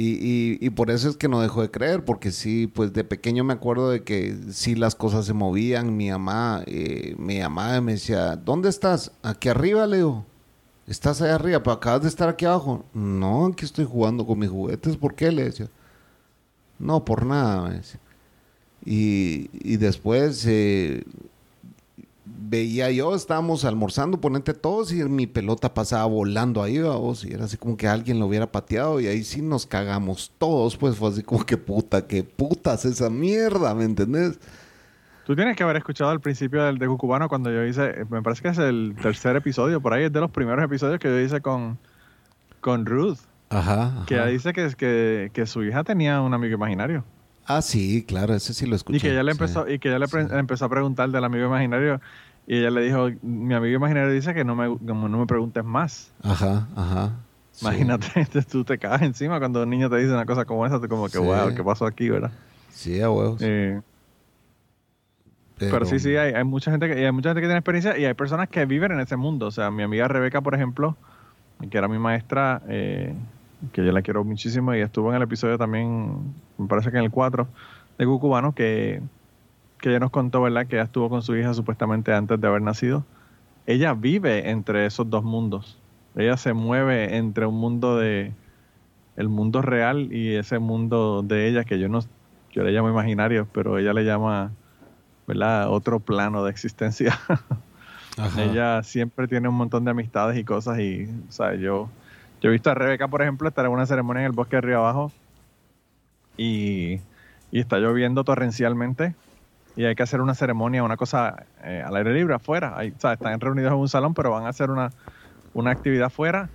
y, por eso es que no dejo de creer, porque sí, pues de pequeño me acuerdo de que sí las cosas se movían. Mi mamá me llamaba y me decía, ¿dónde estás? Aquí arriba, Leo. ¿Estás allá arriba? ¿Pero acabas de estar aquí abajo? No, aquí estoy jugando con mis juguetes. ¿Por qué? Le decía. No, por nada, me decía. Y, y después eh, veía yo, estábamos almorzando, ponente todos y mi pelota pasaba volando ahí, vamos, y era así como que alguien lo hubiera pateado y ahí sí nos cagamos todos, pues fue así como que puta, que putas esa mierda, ¿me entendés? Tú tienes que haber escuchado al principio del de Cucubano cuando yo hice, me parece que es el tercer episodio, por ahí es de los primeros episodios que yo hice con, con Ruth. Ajá. Que dice que, que, que su hija tenía un amigo imaginario. Ah, sí, claro, ese sí lo escuché. Y que ella le empezó, y que ella le empezó a preguntar del amigo imaginario y ella le dijo, mi amigo imaginario dice que no me, no me preguntes más. Ajá, ajá. Imagínate, tú te caes encima cuando un niño te dice una cosa como esa, tú como que, wow, ¿qué pasó aquí, verdad? Sí, a huevos. Eh, pero... sí, sí, hay, hay, mucha gente que, hay mucha gente que tiene experiencia y hay personas que viven en ese mundo. O sea, mi amiga Rebeca, por ejemplo, que era mi maestra, eh, que yo la quiero muchísimo y estuvo en el episodio también, me parece que en el 4 de Cucubano, que que ella nos contó, ¿verdad? Que ella estuvo con su hija supuestamente antes de haber nacido. Ella vive entre esos dos mundos. Ella se mueve entre un mundo de el mundo real y ese mundo de ella que yo no yo le llamo imaginario, pero ella le llama, ¿verdad? Otro plano de existencia. ella siempre tiene un montón de amistades y cosas y, o sea, yo yo he visto a Rebeca, por ejemplo, estar en una ceremonia en el bosque de Río Abajo y, y está lloviendo torrencialmente y hay que hacer una ceremonia, una cosa eh, al aire libre, afuera. Ahí, o sea, están reunidos en un salón, pero van a hacer una, una actividad afuera.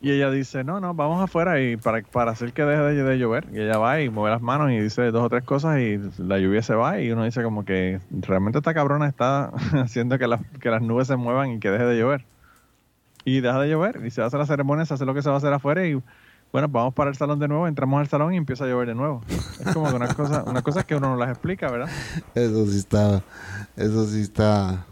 Y ella dice, no, no, vamos afuera y para, para hacer que deje de, llover. Y ella va y mueve las manos y dice dos o tres cosas y la lluvia se va y uno dice como que realmente esta cabrona está haciendo que, que las nubes se muevan y que deje de llover. Y deja de llover y se hace la ceremonia, se hace lo que se va a hacer afuera y bueno, vamos para el salón de nuevo, entramos al salón y empieza a llover de nuevo. Es como que una cosa, una cosa que uno no las explica, ¿verdad? Eso sí está, eso sí está.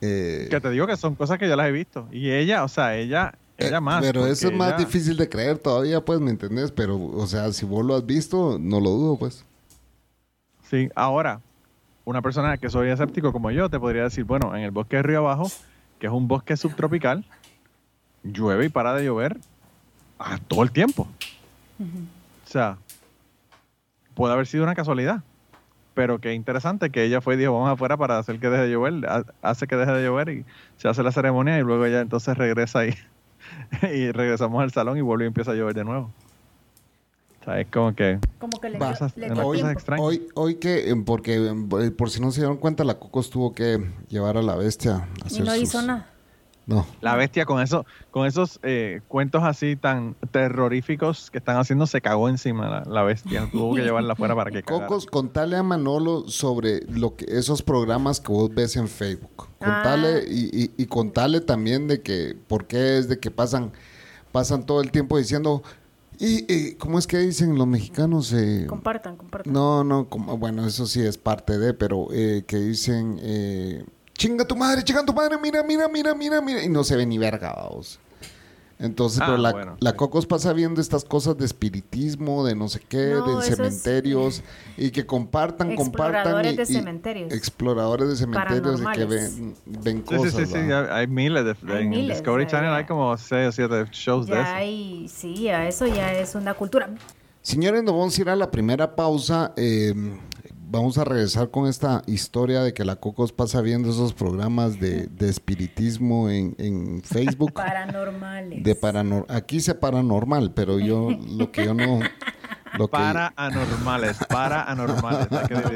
Eh, que te digo que son cosas que yo las he visto. Y ella, o sea, ella, eh, ella más. Pero eso es más difícil de creer todavía, pues, ¿me entendés? Pero, o sea, si vos lo has visto, no lo dudo, pues. Sí, ahora, una persona que soy escéptico como yo te podría decir, bueno, en el bosque de Río Abajo, que es un bosque subtropical, llueve y para de llover todo el tiempo. O sea, puede haber sido una casualidad. Pero qué interesante que ella fue y dijo, vamos afuera para hacer que deje de llover. Hace que deje de llover y se hace la ceremonia y luego ella entonces regresa ahí. y regresamos al salón y vuelve y empieza a llover de nuevo. O sea, es como que... Como que le, hoy, hoy, hoy, que, em, porque em, por si no se dieron cuenta, la Cocos tuvo que llevar a la bestia a hacer Y no hizo nada. No. La bestia con eso, con esos eh, cuentos así tan terroríficos que están haciendo se cagó encima la, bestia. Tuvo que llevarla afuera para que Cocos, contale a Manolo sobre lo que esos programas que vos ves en Facebook. Contale ah. y, y, contale también de que por qué es de que pasan pasan todo el tiempo diciendo y, cómo es que dicen los mexicanos eh, compartan, compartan. No, no, bueno, eso sí es parte de, pero eh, que dicen chinga tu madre, chinga tu madre, mira, mira, mira, mira, mira. Y no se ve ni verga, vamos. Entonces, pero ah, la, Cocos pasa viendo estas cosas de espiritismo, de no sé qué, de cementerios, y que compartan, compartan. Exploradores de cementerios. Exploradores de cementerios y que ven, ven cosas. Sí, sí, sí, hay miles. De, en Discovery Channel hay como 6 o 7 shows de eso. Hay, sí, eso ya es una cultura. Señores, nos vamos a ir a la primera pausa. Eh, vamos a regresar con esta historia de que la Cocos pasa viendo esos programas de, espiritismo en, Facebook. Paranormales. De paranor Aquí se paranormal, pero yo lo que yo no... Lo para anormales, para anormales.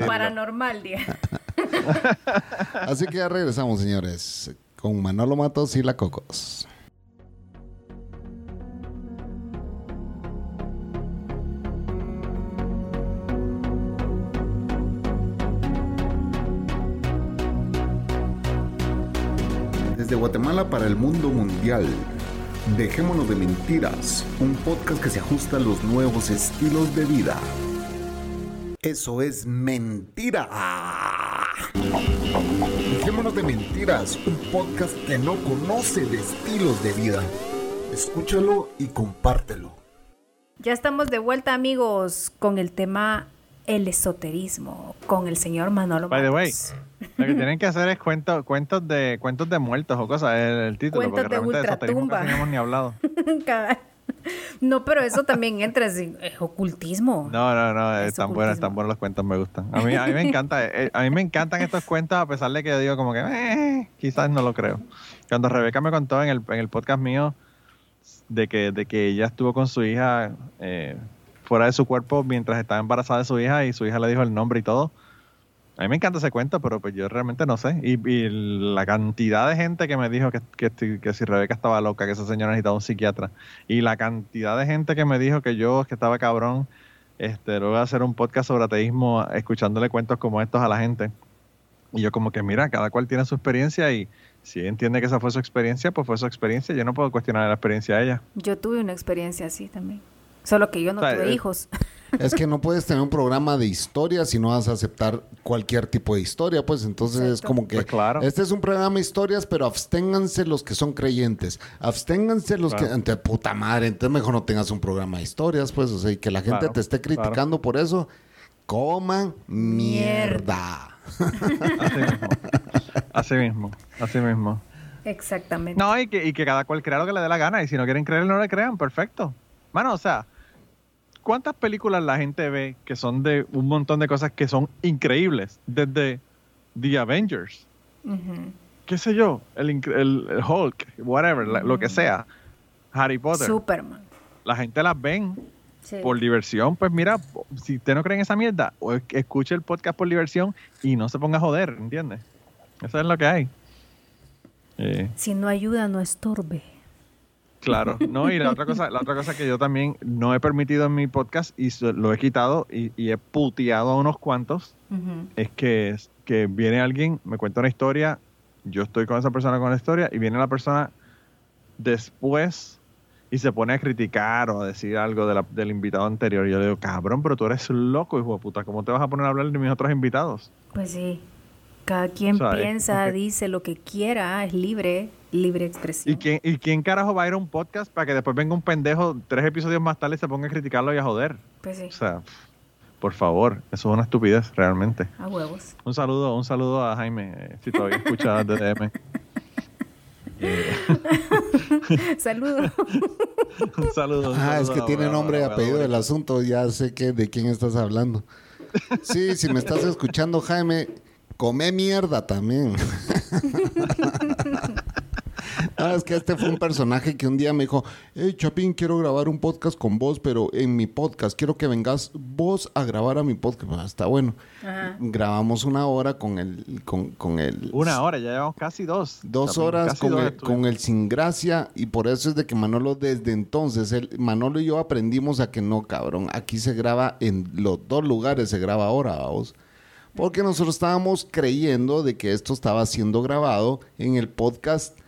Paranormal, día. Así que ya regresamos, señores, con Manolo Matos y la Cocos. Desde Guatemala para el mundo mundial. Dejémonos de mentiras, un podcast que se ajusta a los nuevos estilos de vida. Eso es mentira. Dejémonos de mentiras, un podcast que no conoce de estilos de vida. Escúchalo y compártelo. Ya estamos de vuelta amigos con el tema el esoterismo con el señor Manolo. By the way, lo que tienen que hacer es cuentos, cuentos de cuentos de muertos o cosas, el, el título. Cuentos porque de ultratumba. no hemos ni hablado. no, pero eso también entra en ocultismo. No, no, no, están buenos, están buenos los cuentos, me gustan. A mí, a mí me encanta, eh, a mí me encantan estos cuentos a pesar de que yo digo como que eh, quizás no lo creo. Cuando Rebeca me contó en el, en el podcast mío de que, de que ella estuvo con su hija eh, fuera de su cuerpo mientras estaba embarazada de su hija y su hija le dijo el nombre y todo. A mí me encanta ese cuento, pero pues yo realmente no sé. Y, la cantidad de gente que me dijo que, que, si Rebeca estaba loca, que esa señora necesitaba un psiquiatra. Y la cantidad de gente que me dijo que yo, que estaba cabrón, este, luego a hacer un podcast sobre ateísmo, escuchándole cuentos como estos a la gente. Y yo como que, mira, cada cual tiene su experiencia y si entiende que esa fue su experiencia, pues fue su experiencia. Yo no puedo cuestionar la experiencia de ella. Yo tuve una experiencia así también. Solo que yo no tuve hijos. Es que no puedes tener un programa de historia si no vas a aceptar cualquier tipo de historia, pues entonces es como que pues claro. este es un programa de historias, pero absténganse los que son creyentes, absténganse los que ante puta madre, entonces mejor no tengas un programa de historias, pues, o sea, y que la gente te esté criticando por eso, coman mierda. Así mismo, así mismo, Exactamente. No, y que, y que cada cual crea lo que le dé la gana, y si no quieren creer, no le crean, perfecto. Mano, o sea, ¿cuántas películas la gente ve que son de un montón de cosas que son increíbles? Desde The Avengers, qué sé yo, el, el, Hulk, whatever, lo que sea, Harry Potter. Superman. La gente las ven por diversión. Pues mira, si usted no cree en esa mierda, o escuche el podcast por diversión y no se ponga a joder, ¿entiendes? Eso es lo que hay. Eh. Si no ayuda, no estorbe. Claro, no, y la otra cosa, la otra cosa que yo también no he permitido en mi podcast y lo he quitado y, he puteado a unos cuantos, es que, que viene alguien, me cuenta una historia, yo estoy con esa persona con la historia y viene la persona después y se pone a criticar o a decir algo del invitado anterior. Y yo le digo, cabrón, pero tú eres loco, hijo de puta, ¿cómo te vas a poner a hablar de mis otros invitados? Pues sí. Cada quien piensa, dice lo que quiera, es libre, libre expresión. ¿Y quién, ¿Y quién carajo va a ir a un podcast para que después venga un pendejo tres episodios más tarde y se ponga a criticarlo y a joder? Pues sí. O sea, por favor, eso es una estupidez, realmente. A huevos. Un saludo, un saludo a Jaime, eh, si todavía escucha DDM. Eh. saludo. un saludo. ah, es que tiene nombre y apellido del asunto, ya sé que de quién estás hablando. Sí, si me estás escuchando, Jaime, come mierda también. Ah, es que este fue un personaje que un día me dijo, hey Chapín, quiero grabar un podcast con vos, pero en mi podcast, quiero que vengas vos a grabar a mi podcast. Ah, está bueno. Grabamos una hora con el, con, con el... Una hora, ya llevamos casi dos. Dos horas con, el, con el Sin Gracia y por eso es de que Manolo desde entonces, el, Manolo y yo aprendimos a que no, cabrón, aquí se graba en los dos lugares, se graba ahora, vos. Porque nosotros estábamos creyendo de que esto estaba siendo grabado en el podcast.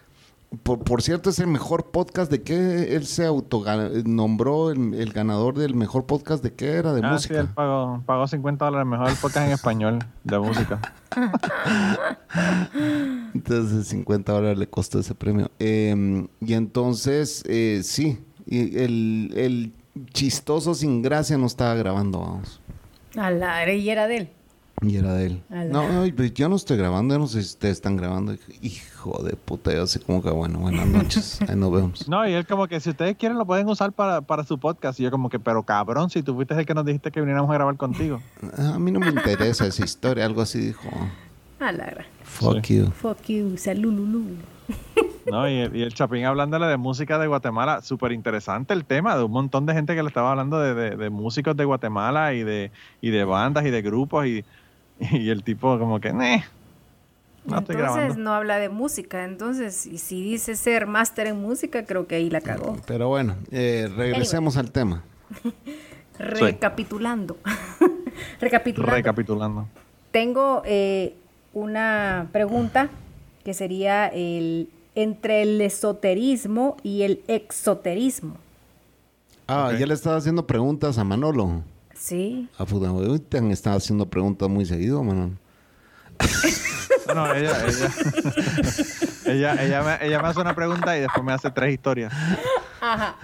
Por, cierto, es el mejor podcast de qué él se autonombró el, el, ganador del mejor podcast de qué era de ah, música. Sí, él pagó, pagó 50 dólares mejor podcast en español de música. entonces 50 dólares le costó ese premio. Em, y entonces, eh, sí, y el, el chistoso sin gracia no estaba grabando, vamos. A la y era de él. Y era de él. No, pues yo no estoy grabando, no sé si ustedes están grabando. Hijo de puta, yo así como que bueno, buenas noches, ahí nos vemos. No, y él como que si ustedes quieren lo pueden usar para, para su podcast. Y yo como que, pero cabrón, si tú fuiste el que nos dijiste que viniéramos a grabar contigo. A mí no me interesa esa historia, algo así dijo. A la Fuck you. Fuck you, salululu. No, y el, y el, Chapín hablándole de música de Guatemala, súper interesante el tema, de un montón de gente que le estaba hablando de, de, de músicos de Guatemala y de, y de bandas y de grupos y Y el tipo como que, no entonces no habla de música, entonces, y si dice ser máster en música, creo que ahí la cagó. Pero bueno, eh, regresemos al tema. Recapitulando. Recapitulando. Recapitulando. Tengo eh, una pregunta que sería el entre el esoterismo y el exoterismo. Ah, ya le estaba haciendo preguntas a Manolo. Sí. A te han estado haciendo preguntas muy seguido, Manolo. no, ella, ella, ella, ella, me, ella me hace una pregunta y después me hace tres historias. Ajá.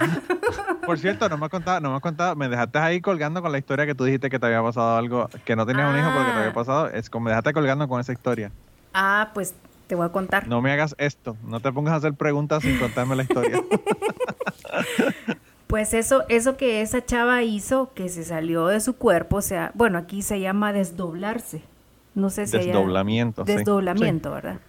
Por cierto, no me has contado, no me has contado, me dejaste ahí colgando con la historia que tú dijiste que te había pasado algo, que no tenías un hijo porque te había ah. pasado, es como me dejaste colgando con esa historia. Ah, pues te voy a contar. No me hagas esto, no te pongas a hacer preguntas sin contarme la historia. Pues eso, eso que esa chava hizo, que se salió de su cuerpo, o sea, bueno, aquí se llama desdoblarse. No sé si Desdoblamiento. Desdoblamiento, ¿verdad?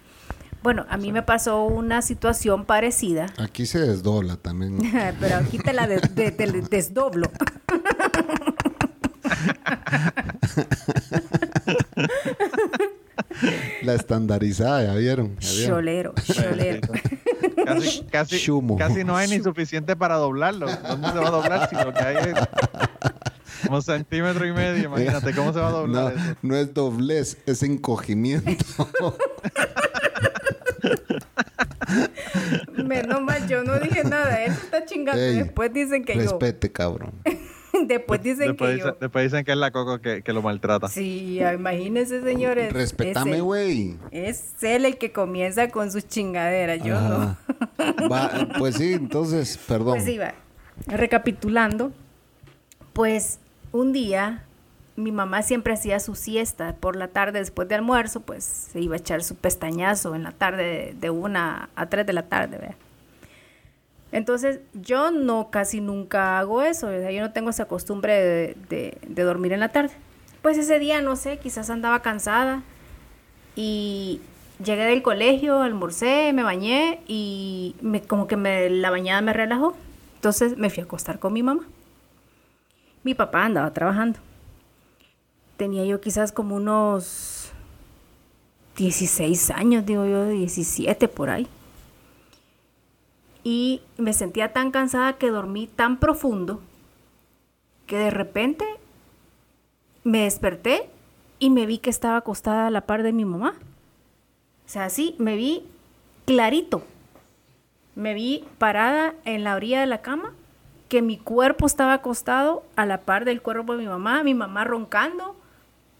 Bueno, a mí me pasó una situación parecida. Aquí se desdobla también. Pero aquí te la desdoblo. la estandarizada, ya vieron. Cholero, cholero. Casi, casi, casi, no hay ni suficiente para doblarlo. ¿Dónde se va a doblar si lo que hay es como centímetro y medio? Imagínate cómo se va a doblar. No, no es doblez, es encogimiento. Menos mal, yo no dije nada. Él está chingando. Después dicen que yo. Respete, cabrón. después dicen que yo. Después dicen que es la Coco que, lo maltrata. Sí, imagínense, señores. Respetame, güey. Es, él el que comienza con sus chingaderas, yo no. pues sí, entonces, perdón. Pues sí, va. Recapitulando, pues un día mi mamá siempre hacía su siesta por la tarde después de almuerzo, pues se iba a echar su pestañazo en la tarde de, una a tres de la tarde, ¿verdad? Entonces yo no casi nunca hago eso, yo no tengo esa costumbre de, dormir en la tarde. Pues ese día, no sé, quizás andaba cansada y llegué del colegio, almorcé, me bañé y me, como que me, la bañada me relajó. Entonces me fui a acostar con mi mamá. Mi papá andaba trabajando tenía yo quizás como unos 16 años, digo yo, 17 por ahí. Y me sentía tan cansada que dormí tan profundo que de repente me desperté y me vi que estaba acostada a la par de mi mamá. O sea, así me vi clarito. Me vi parada en la orilla de la cama, que mi cuerpo estaba acostado a la par del cuerpo de mi mamá, mi mamá roncando,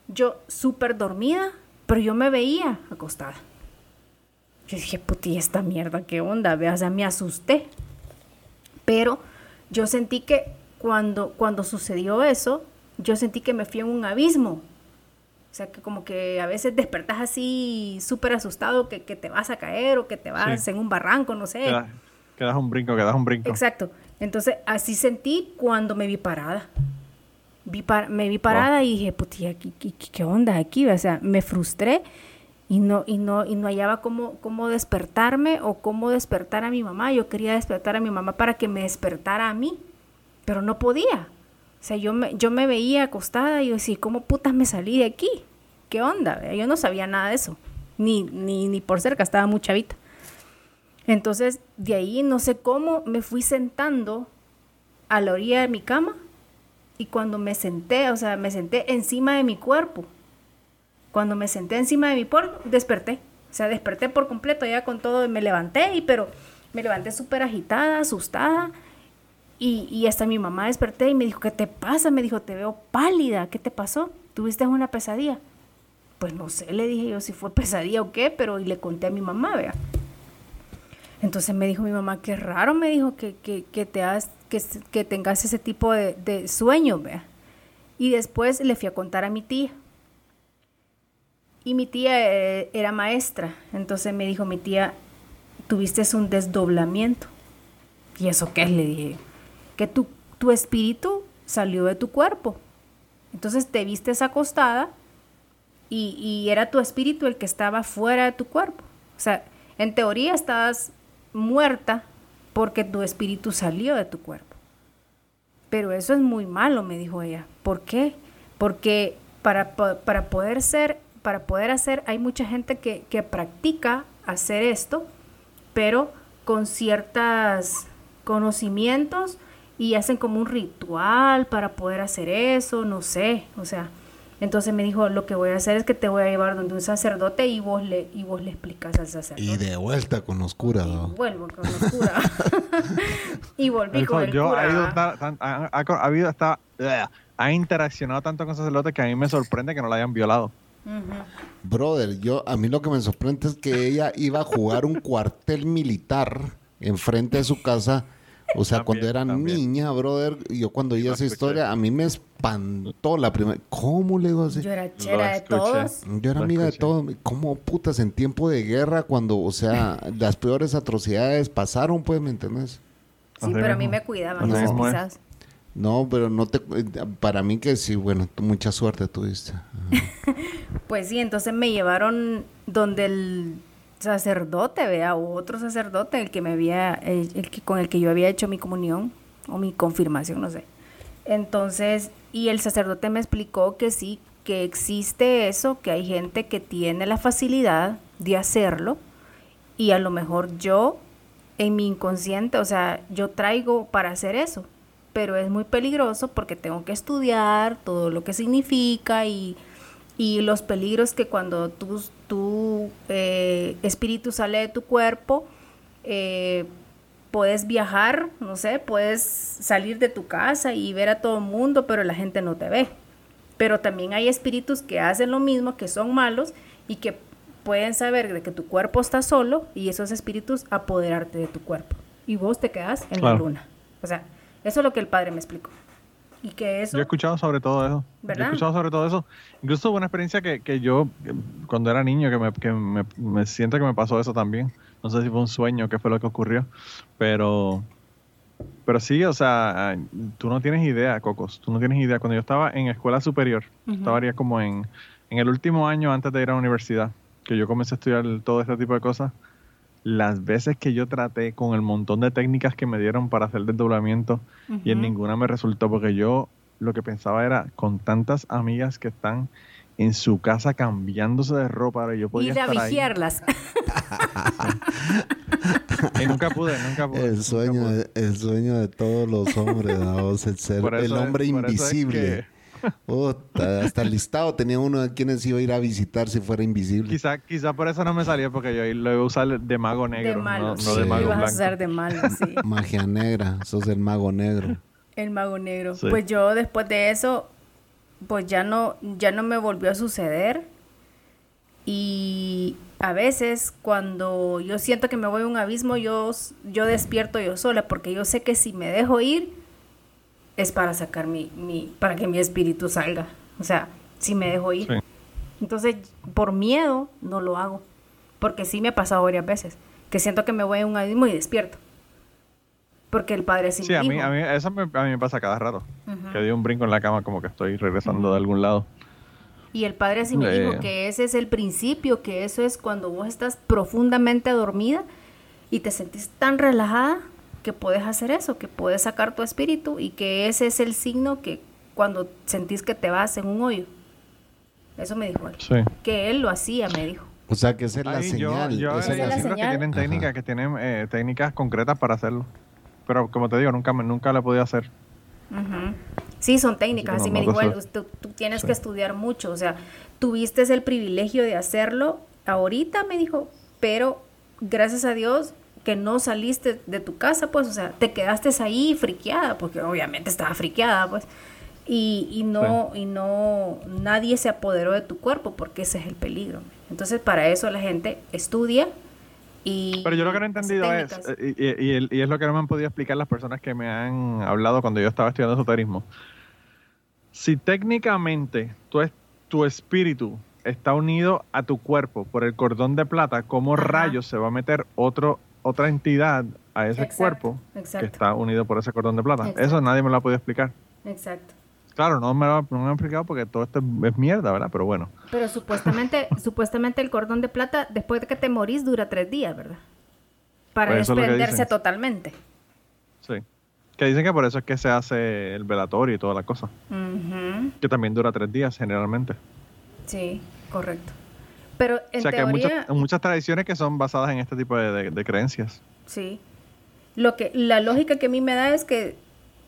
yo súper dormida, pero yo me veía acostada. Yo dije, puti, esta mierda, ¿qué onda? O sea, me asusté. Pero yo sentí que cuando, cuando sucedió eso, yo sentí que me fui en un abismo. O sea, que como que a veces despertás así súper asustado, que, te vas a caer o que te vas en un barranco, no sé. quedas un brinco, quedas un brinco. Exacto. Entonces, así sentí cuando me vi parada me vi parada y dije, puti, ¿qué, qué, onda aquí? O sea, me frustré y no, y no, y no hallaba cómo, cómo despertarme o cómo despertar a mi mamá. Yo quería despertar a mi mamá para que me despertara a mí, pero no podía. O sea, yo me, yo me veía acostada y yo decía, ¿cómo putas me salí de aquí? ¿Qué onda? Yo no sabía nada de eso, ni, ni, ni por cerca, estaba muy chavita. Entonces, de ahí no sé cómo me fui sentando a la orilla de mi cama y cuando me senté, o sea, me senté encima de mi cuerpo. Cuando me senté encima de mi cuerpo, desperté. O sea, desperté por completo ya con todo, me levanté, y, pero me levanté súper agitada, asustada. Y, y, hasta mi mamá desperté y me dijo, ¿qué te pasa? Me dijo, te veo pálida, ¿qué te pasó? ¿Tuviste una pesadilla? Pues no sé, le dije yo si fue pesadilla o qué, pero y le conté a mi mamá, vea. Entonces me dijo mi mamá, qué raro, me dijo que, que, que te has, que, que, tengas ese tipo de, de sueño, vea. Y después le fui a contar a mi tía. Y mi tía eh, era maestra, entonces me dijo mi tía, tuviste un desdoblamiento. ¿Y eso qué es? Le dije, que tu, tu espíritu salió de tu cuerpo. Entonces te vistes acostada y, y era tu espíritu el que estaba fuera de tu cuerpo. O sea, en teoría estabas muerta porque tu espíritu salió de tu cuerpo. Pero eso es muy malo, me dijo ella. ¿Por qué? Porque para, para poder ser, para poder hacer, hay mucha gente que, que practica hacer esto, pero con ciertos conocimientos y hacen como un ritual para poder hacer eso, no sé, o sea, Entonces me dijo, lo que voy a hacer es que te voy a llevar donde un sacerdote y vos le, y vos le explicas al sacerdote. Y de vuelta con los curas. vuelvo con los curas. y volví con el yo Ha, habido hasta... Ha interaccionado tanto con sacerdotes que a mí me sorprende que no la hayan violado. Brother, yo a mí lo que me sorprende es que ella iba a jugar un cuartel militar enfrente de su casa o sea, cuando era niña, brother, yo cuando oí esa historia, a mí me espantó la primera. ¿Cómo le digo así? Yo era chera de todos. Yo era amiga de todos. ¿Cómo putas en tiempo de guerra cuando, o sea, las peores atrocidades pasaron, pues, ¿me entiendes? Sí, pero a mí me cuidaban no, No, pero no te... Para mí que sí, bueno, mucha suerte tuviste. pues sí, entonces me llevaron donde el sacerdote, vea, otro sacerdote, el que me había, el, que, con el que yo había hecho mi comunión o mi confirmación, no sé. Entonces, y el sacerdote me explicó que sí, que existe eso, que hay gente que tiene la facilidad de hacerlo y a lo mejor yo en mi inconsciente, o sea, yo traigo para hacer eso, pero es muy peligroso porque tengo que estudiar todo lo que significa y y los peligros que cuando tu, tu eh, espíritu sale de tu cuerpo, eh, puedes viajar, no sé, puedes salir de tu casa y ver a todo el mundo, pero la gente no te ve. Pero también hay espíritus que hacen lo mismo, que son malos y que pueden saber de que tu cuerpo está solo y esos espíritus apoderarte de tu cuerpo. Y vos te quedas en la luna. O sea, eso es lo que el padre me explicó. Y que eso... Yo he escuchado sobre todo eso. ¿verdad? Yo he escuchado sobre todo eso. Incluso hubo una experiencia que, que yo, cuando era niño, que, me, que me, me, siento que me pasó eso también. No sé si fue un sueño, qué fue lo que ocurrió. Pero, pero sí, o sea, tú no tienes idea, Cocos. Tú no tienes idea. Cuando yo estaba en escuela superior, estaba como en, en el último año antes de ir a la universidad, que yo comencé a estudiar todo este tipo de cosas las veces que yo traté con el montón de técnicas que me dieron para hacer desdoblamiento y en ninguna me resultó porque yo lo que pensaba era con tantas amigas que están en su casa cambiándose de ropa yo podía Ir a vigiarlas. y nunca pude, nunca pude. El sueño, el sueño de todos los hombres, el ser, el hombre invisible hasta el listado tenía uno de quienes iba a ir a visitar si fuera invisible. Quizá, quizá por eso no me salía, porque yo lo iba a usar de mago negro. De malo, no, de mago blanco. a usar de malo, sí. Magia negra, sos el mago negro. El mago negro. Pues yo después de eso, pues ya no, ya no me volvió a suceder. Y a veces cuando yo siento que me voy a un abismo, yo, yo despierto yo sola, porque yo sé que si me dejo ir, es para sacar mi, mi, para que mi espíritu salga. O sea, si me dejo ir. Entonces, por miedo, no lo hago. Porque sí me ha pasado varias veces. Que siento que me voy a un abismo y despierto. Porque el padre sí, sí a mí, a mí, eso me, a mí me pasa cada rato. Que di un brinco en la cama como que estoy regresando de algún lado. Y el padre sí me dijo que ese es el principio, que eso es cuando vos estás profundamente dormida y te sentís tan relajada que puedes hacer eso, que puedes sacar tu espíritu y que ese es el signo que cuando sentís que te vas en un hoyo. Eso me dijo él. Que él lo hacía, me dijo. O sea, que esa es la señal. Yo, esa es la señal. que tienen técnicas, que tienen eh, técnicas concretas para hacerlo. Pero como te digo, nunca, nunca lo he podido hacer. Sí, son técnicas. Así me dijo él, tú, tienes que estudiar mucho. O sea, tuviste el privilegio de hacerlo ahorita, me dijo, pero gracias a Dios que no saliste de tu casa, pues, o sea, te quedaste ahí friqueada, porque obviamente estaba friqueada, pues, y, y no, y no, nadie se apoderó de tu cuerpo, porque ese es el peligro. Entonces, para eso la gente estudia y... Pero yo lo que no he entendido es, y, y, es lo que no me han podido explicar las personas que me han hablado cuando yo estaba estudiando esoterismo. Si técnicamente tu, tu espíritu está unido a tu cuerpo por el cordón de plata, ¿cómo rayos se va a meter otro otra entidad a ese cuerpo que está unido por ese cordón de plata. Eso nadie me lo ha podido explicar. Exacto. Claro, no me lo, han explicado porque todo esto es mierda, ¿verdad? Pero bueno. Pero supuestamente, supuestamente el cordón de plata, después de que te morís, dura tres días, ¿verdad? Para pues desprenderse totalmente. Sí. Que dicen que por eso es que se hace el velatorio y toda la cosa. Que también dura tres días generalmente. Sí, correcto. Pero en o sea, que hay muchas, tradiciones que son basadas en este tipo de, creencias. Sí. Lo que, la lógica que a mí me da es que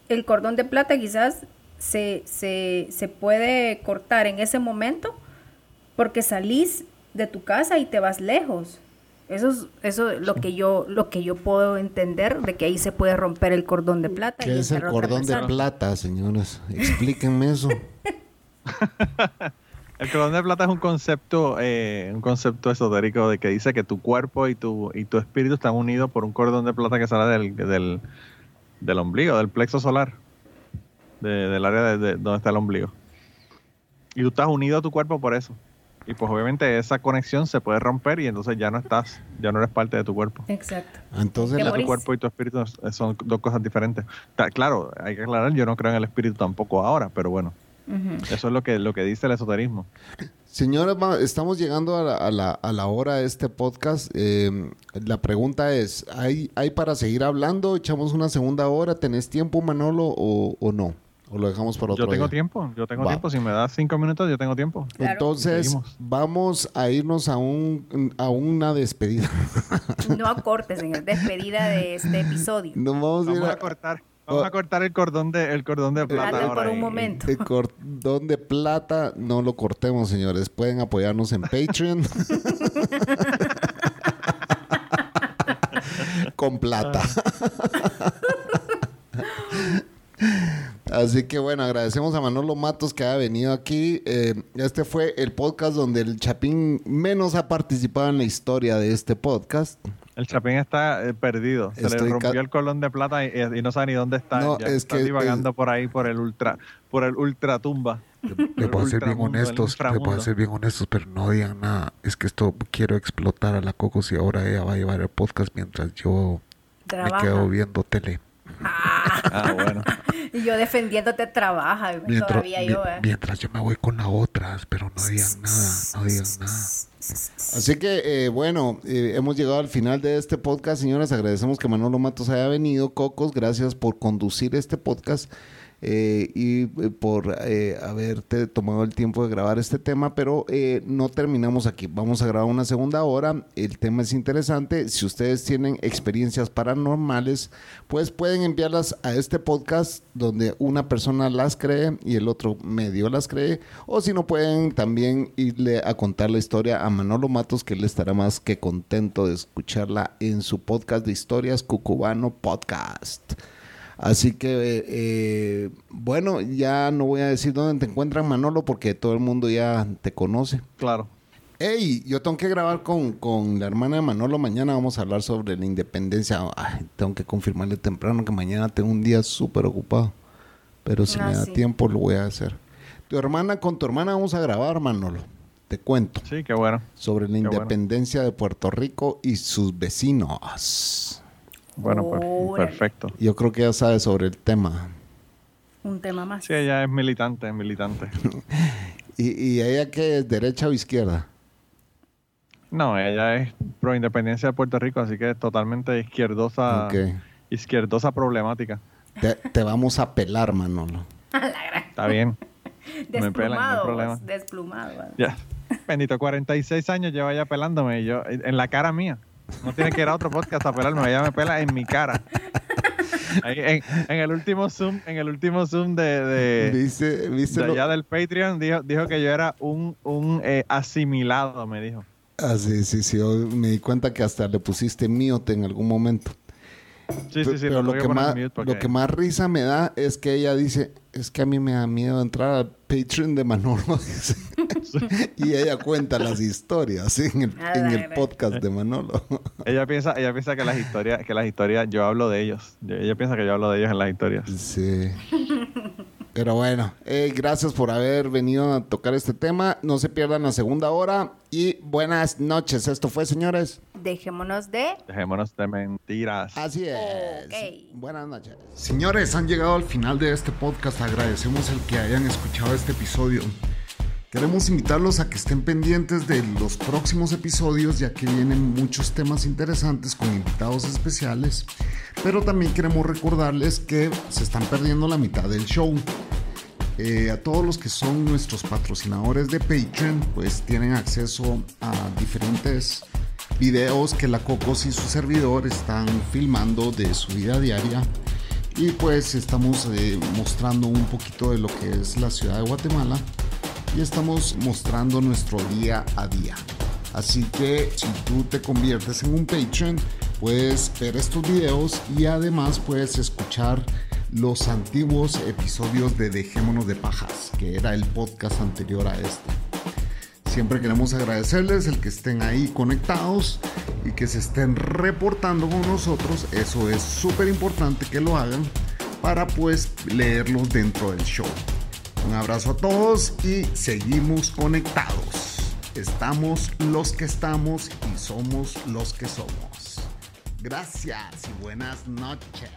el cordón de plata quizás se, se, se puede cortar en ese momento porque salís de tu casa y te vas lejos. Eso es, eso lo que yo lo que yo puedo entender de que ahí se puede romper el cordón de plata. ¿Qué es el cordón de plata, señores? Explíquenme eso. el cordón de plata es un concepto eh, un concepto esotérico de que dice que tu cuerpo y tu y tu espíritu están unidos por un cordón de plata que sale del, del, del ombligo, del plexo solar, del área de, donde está el ombligo. Y tú estás unido a tu cuerpo por eso. Y pues obviamente esa conexión se puede romper y entonces ya no estás, ya no eres parte de tu cuerpo. Exacto. Entonces tu cuerpo y tu espíritu son dos cosas diferentes. Claro, hay que aclarar, yo no creo en el espíritu tampoco ahora, pero bueno. Eso es lo que, lo que dice el esoterismo. Señores, estamos llegando a la, hora de este podcast. Em, la pregunta es, ¿hay, ¿hay para seguir hablando? ¿Echamos una segunda hora? ¿Tenés tiempo, Manolo, o no? ¿O lo dejamos para otro Yo tengo tiempo, yo tengo tiempo. Si me das cinco minutos, yo tengo tiempo. Entonces, vamos a irnos a, un, a una despedida. No acortes, señor. Despedida de este episodio. No vamos, a, cortar. Vamos a cortar el cordón de, el cordón de plata. por un momento. El cordón de plata no lo cortemos, señores. Pueden apoyarnos en Patreon. Con plata. Así que bueno, agradecemos a Manolo Matos que haya venido aquí. Eh, este fue el podcast donde el Chapín menos ha participado en la historia de este podcast. El Chapín está eh, perdido. Se le rompió el colón de plata y, no sabe ni dónde está. No, es está que divagando por ahí por el ultra, por el ultra tumba. Le a ser bien honestos, le a ser bien honestos, pero no digan nada. Es que esto quiero explotar a la Cocos y ahora ella va a llevar el podcast mientras yo me quedo viendo tele. Ah, bueno. y yo defendiéndote trabaja. Mientras, todavía yo, eh. mientras yo me voy con las otras, pero no digan nada, no digan nada. Así que, eh, bueno, eh, hemos llegado al final de este podcast, señores. Agradecemos que Manolo Matos haya venido. Cocos, gracias por conducir este podcast. Eh, y eh, por eh, haberte tomado el tiempo de grabar este tema, pero no terminamos aquí. Vamos a grabar una segunda hora. El tema es interesante. Si ustedes tienen experiencias paranormales, pues pueden enviarlas a este podcast donde una persona las cree y el otro medio las cree. O si no, pueden también irle a contar la historia a Manolo Matos, que él estará más que contento de escucharla en su podcast de historias, Cucubano Podcast. Así que, eh, bueno, ya no voy a decir dónde te encuentran, Manolo, porque todo el mundo ya te conoce. Claro. Hey, yo tengo que grabar con, con la hermana de Manolo. Mañana vamos a hablar sobre la independencia. Ay, tengo que confirmarle temprano que mañana tengo un día súper ocupado. Pero si me da tiempo, lo voy a hacer. Tu hermana, con tu hermana vamos a grabar, Manolo. Te cuento. Sí, qué bueno. Sobre la independencia de Puerto Rico y sus vecinos. Bueno, pues, perfecto. Yo creo que ya sabe sobre el tema. Un tema más. Sí, ella es militante, es militante. ¿Y, ella qué es, derecha o izquierda? No, ella es pro independencia de Puerto Rico, así que es totalmente izquierdosa, izquierdosa problemática. Te, vamos a pelar, Manolo. Está bien. Desplumado, no desplumado. Ya. Bendito, 46 años lleva ya pelándome y yo, en la cara mía. No tiene que ir a otro podcast a pelarme, ella me pela en mi cara. en, el último Zoom, en el último Zoom de, de, allá del Patreon, dijo, dijo que yo era un, un eh, asimilado, me dijo. Ah, sí, sí, sí. me di cuenta que hasta le pusiste miote en algún momento. Sí, sí, sí. Pero lo, que más, lo que más risa me da es que ella dice, es que a mí me da miedo entrar al Patreon de Manolo. y ella cuenta las historias en el, en el podcast de Manolo. ella piensa, ella piensa que las historias, que las historias, yo hablo de ellos. Ella piensa que yo hablo de ellos en las historias. Sí. Pero bueno, eh, gracias por haber venido a tocar este tema. No se pierdan la segunda hora y buenas noches. Esto fue, señores. Dejémonos de... Dejémonos de mentiras. Así es. Buenas noches. Señores, han llegado al final de este podcast. Agradecemos el que hayan escuchado este episodio. Queremos invitarlos a que estén pendientes de los próximos episodios ya que vienen muchos temas interesantes con invitados especiales, pero también queremos recordarles que se están perdiendo la mitad del show. Eh, a todos los que son nuestros patrocinadores de Patreon, pues tienen acceso a diferentes videos que la Cocos y su servidor están filmando de su vida diaria Y pues estamos eh, mostrando un poquito de lo que es la ciudad de Guatemala y estamos mostrando nuestro día a día. Así que si tú te conviertes en un Patreon, puedes ver estos videos y además puedes escuchar los antiguos episodios de Dejémonos de Pajas, que era el podcast anterior a este. Siempre queremos agradecerles el que estén ahí conectados y que se estén reportando con nosotros. Eso es súper importante que lo hagan para pues leerlos dentro del show. Un abrazo a todos y seguimos conectados. Estamos los que estamos y somos los que somos. Gracias y buenas noches.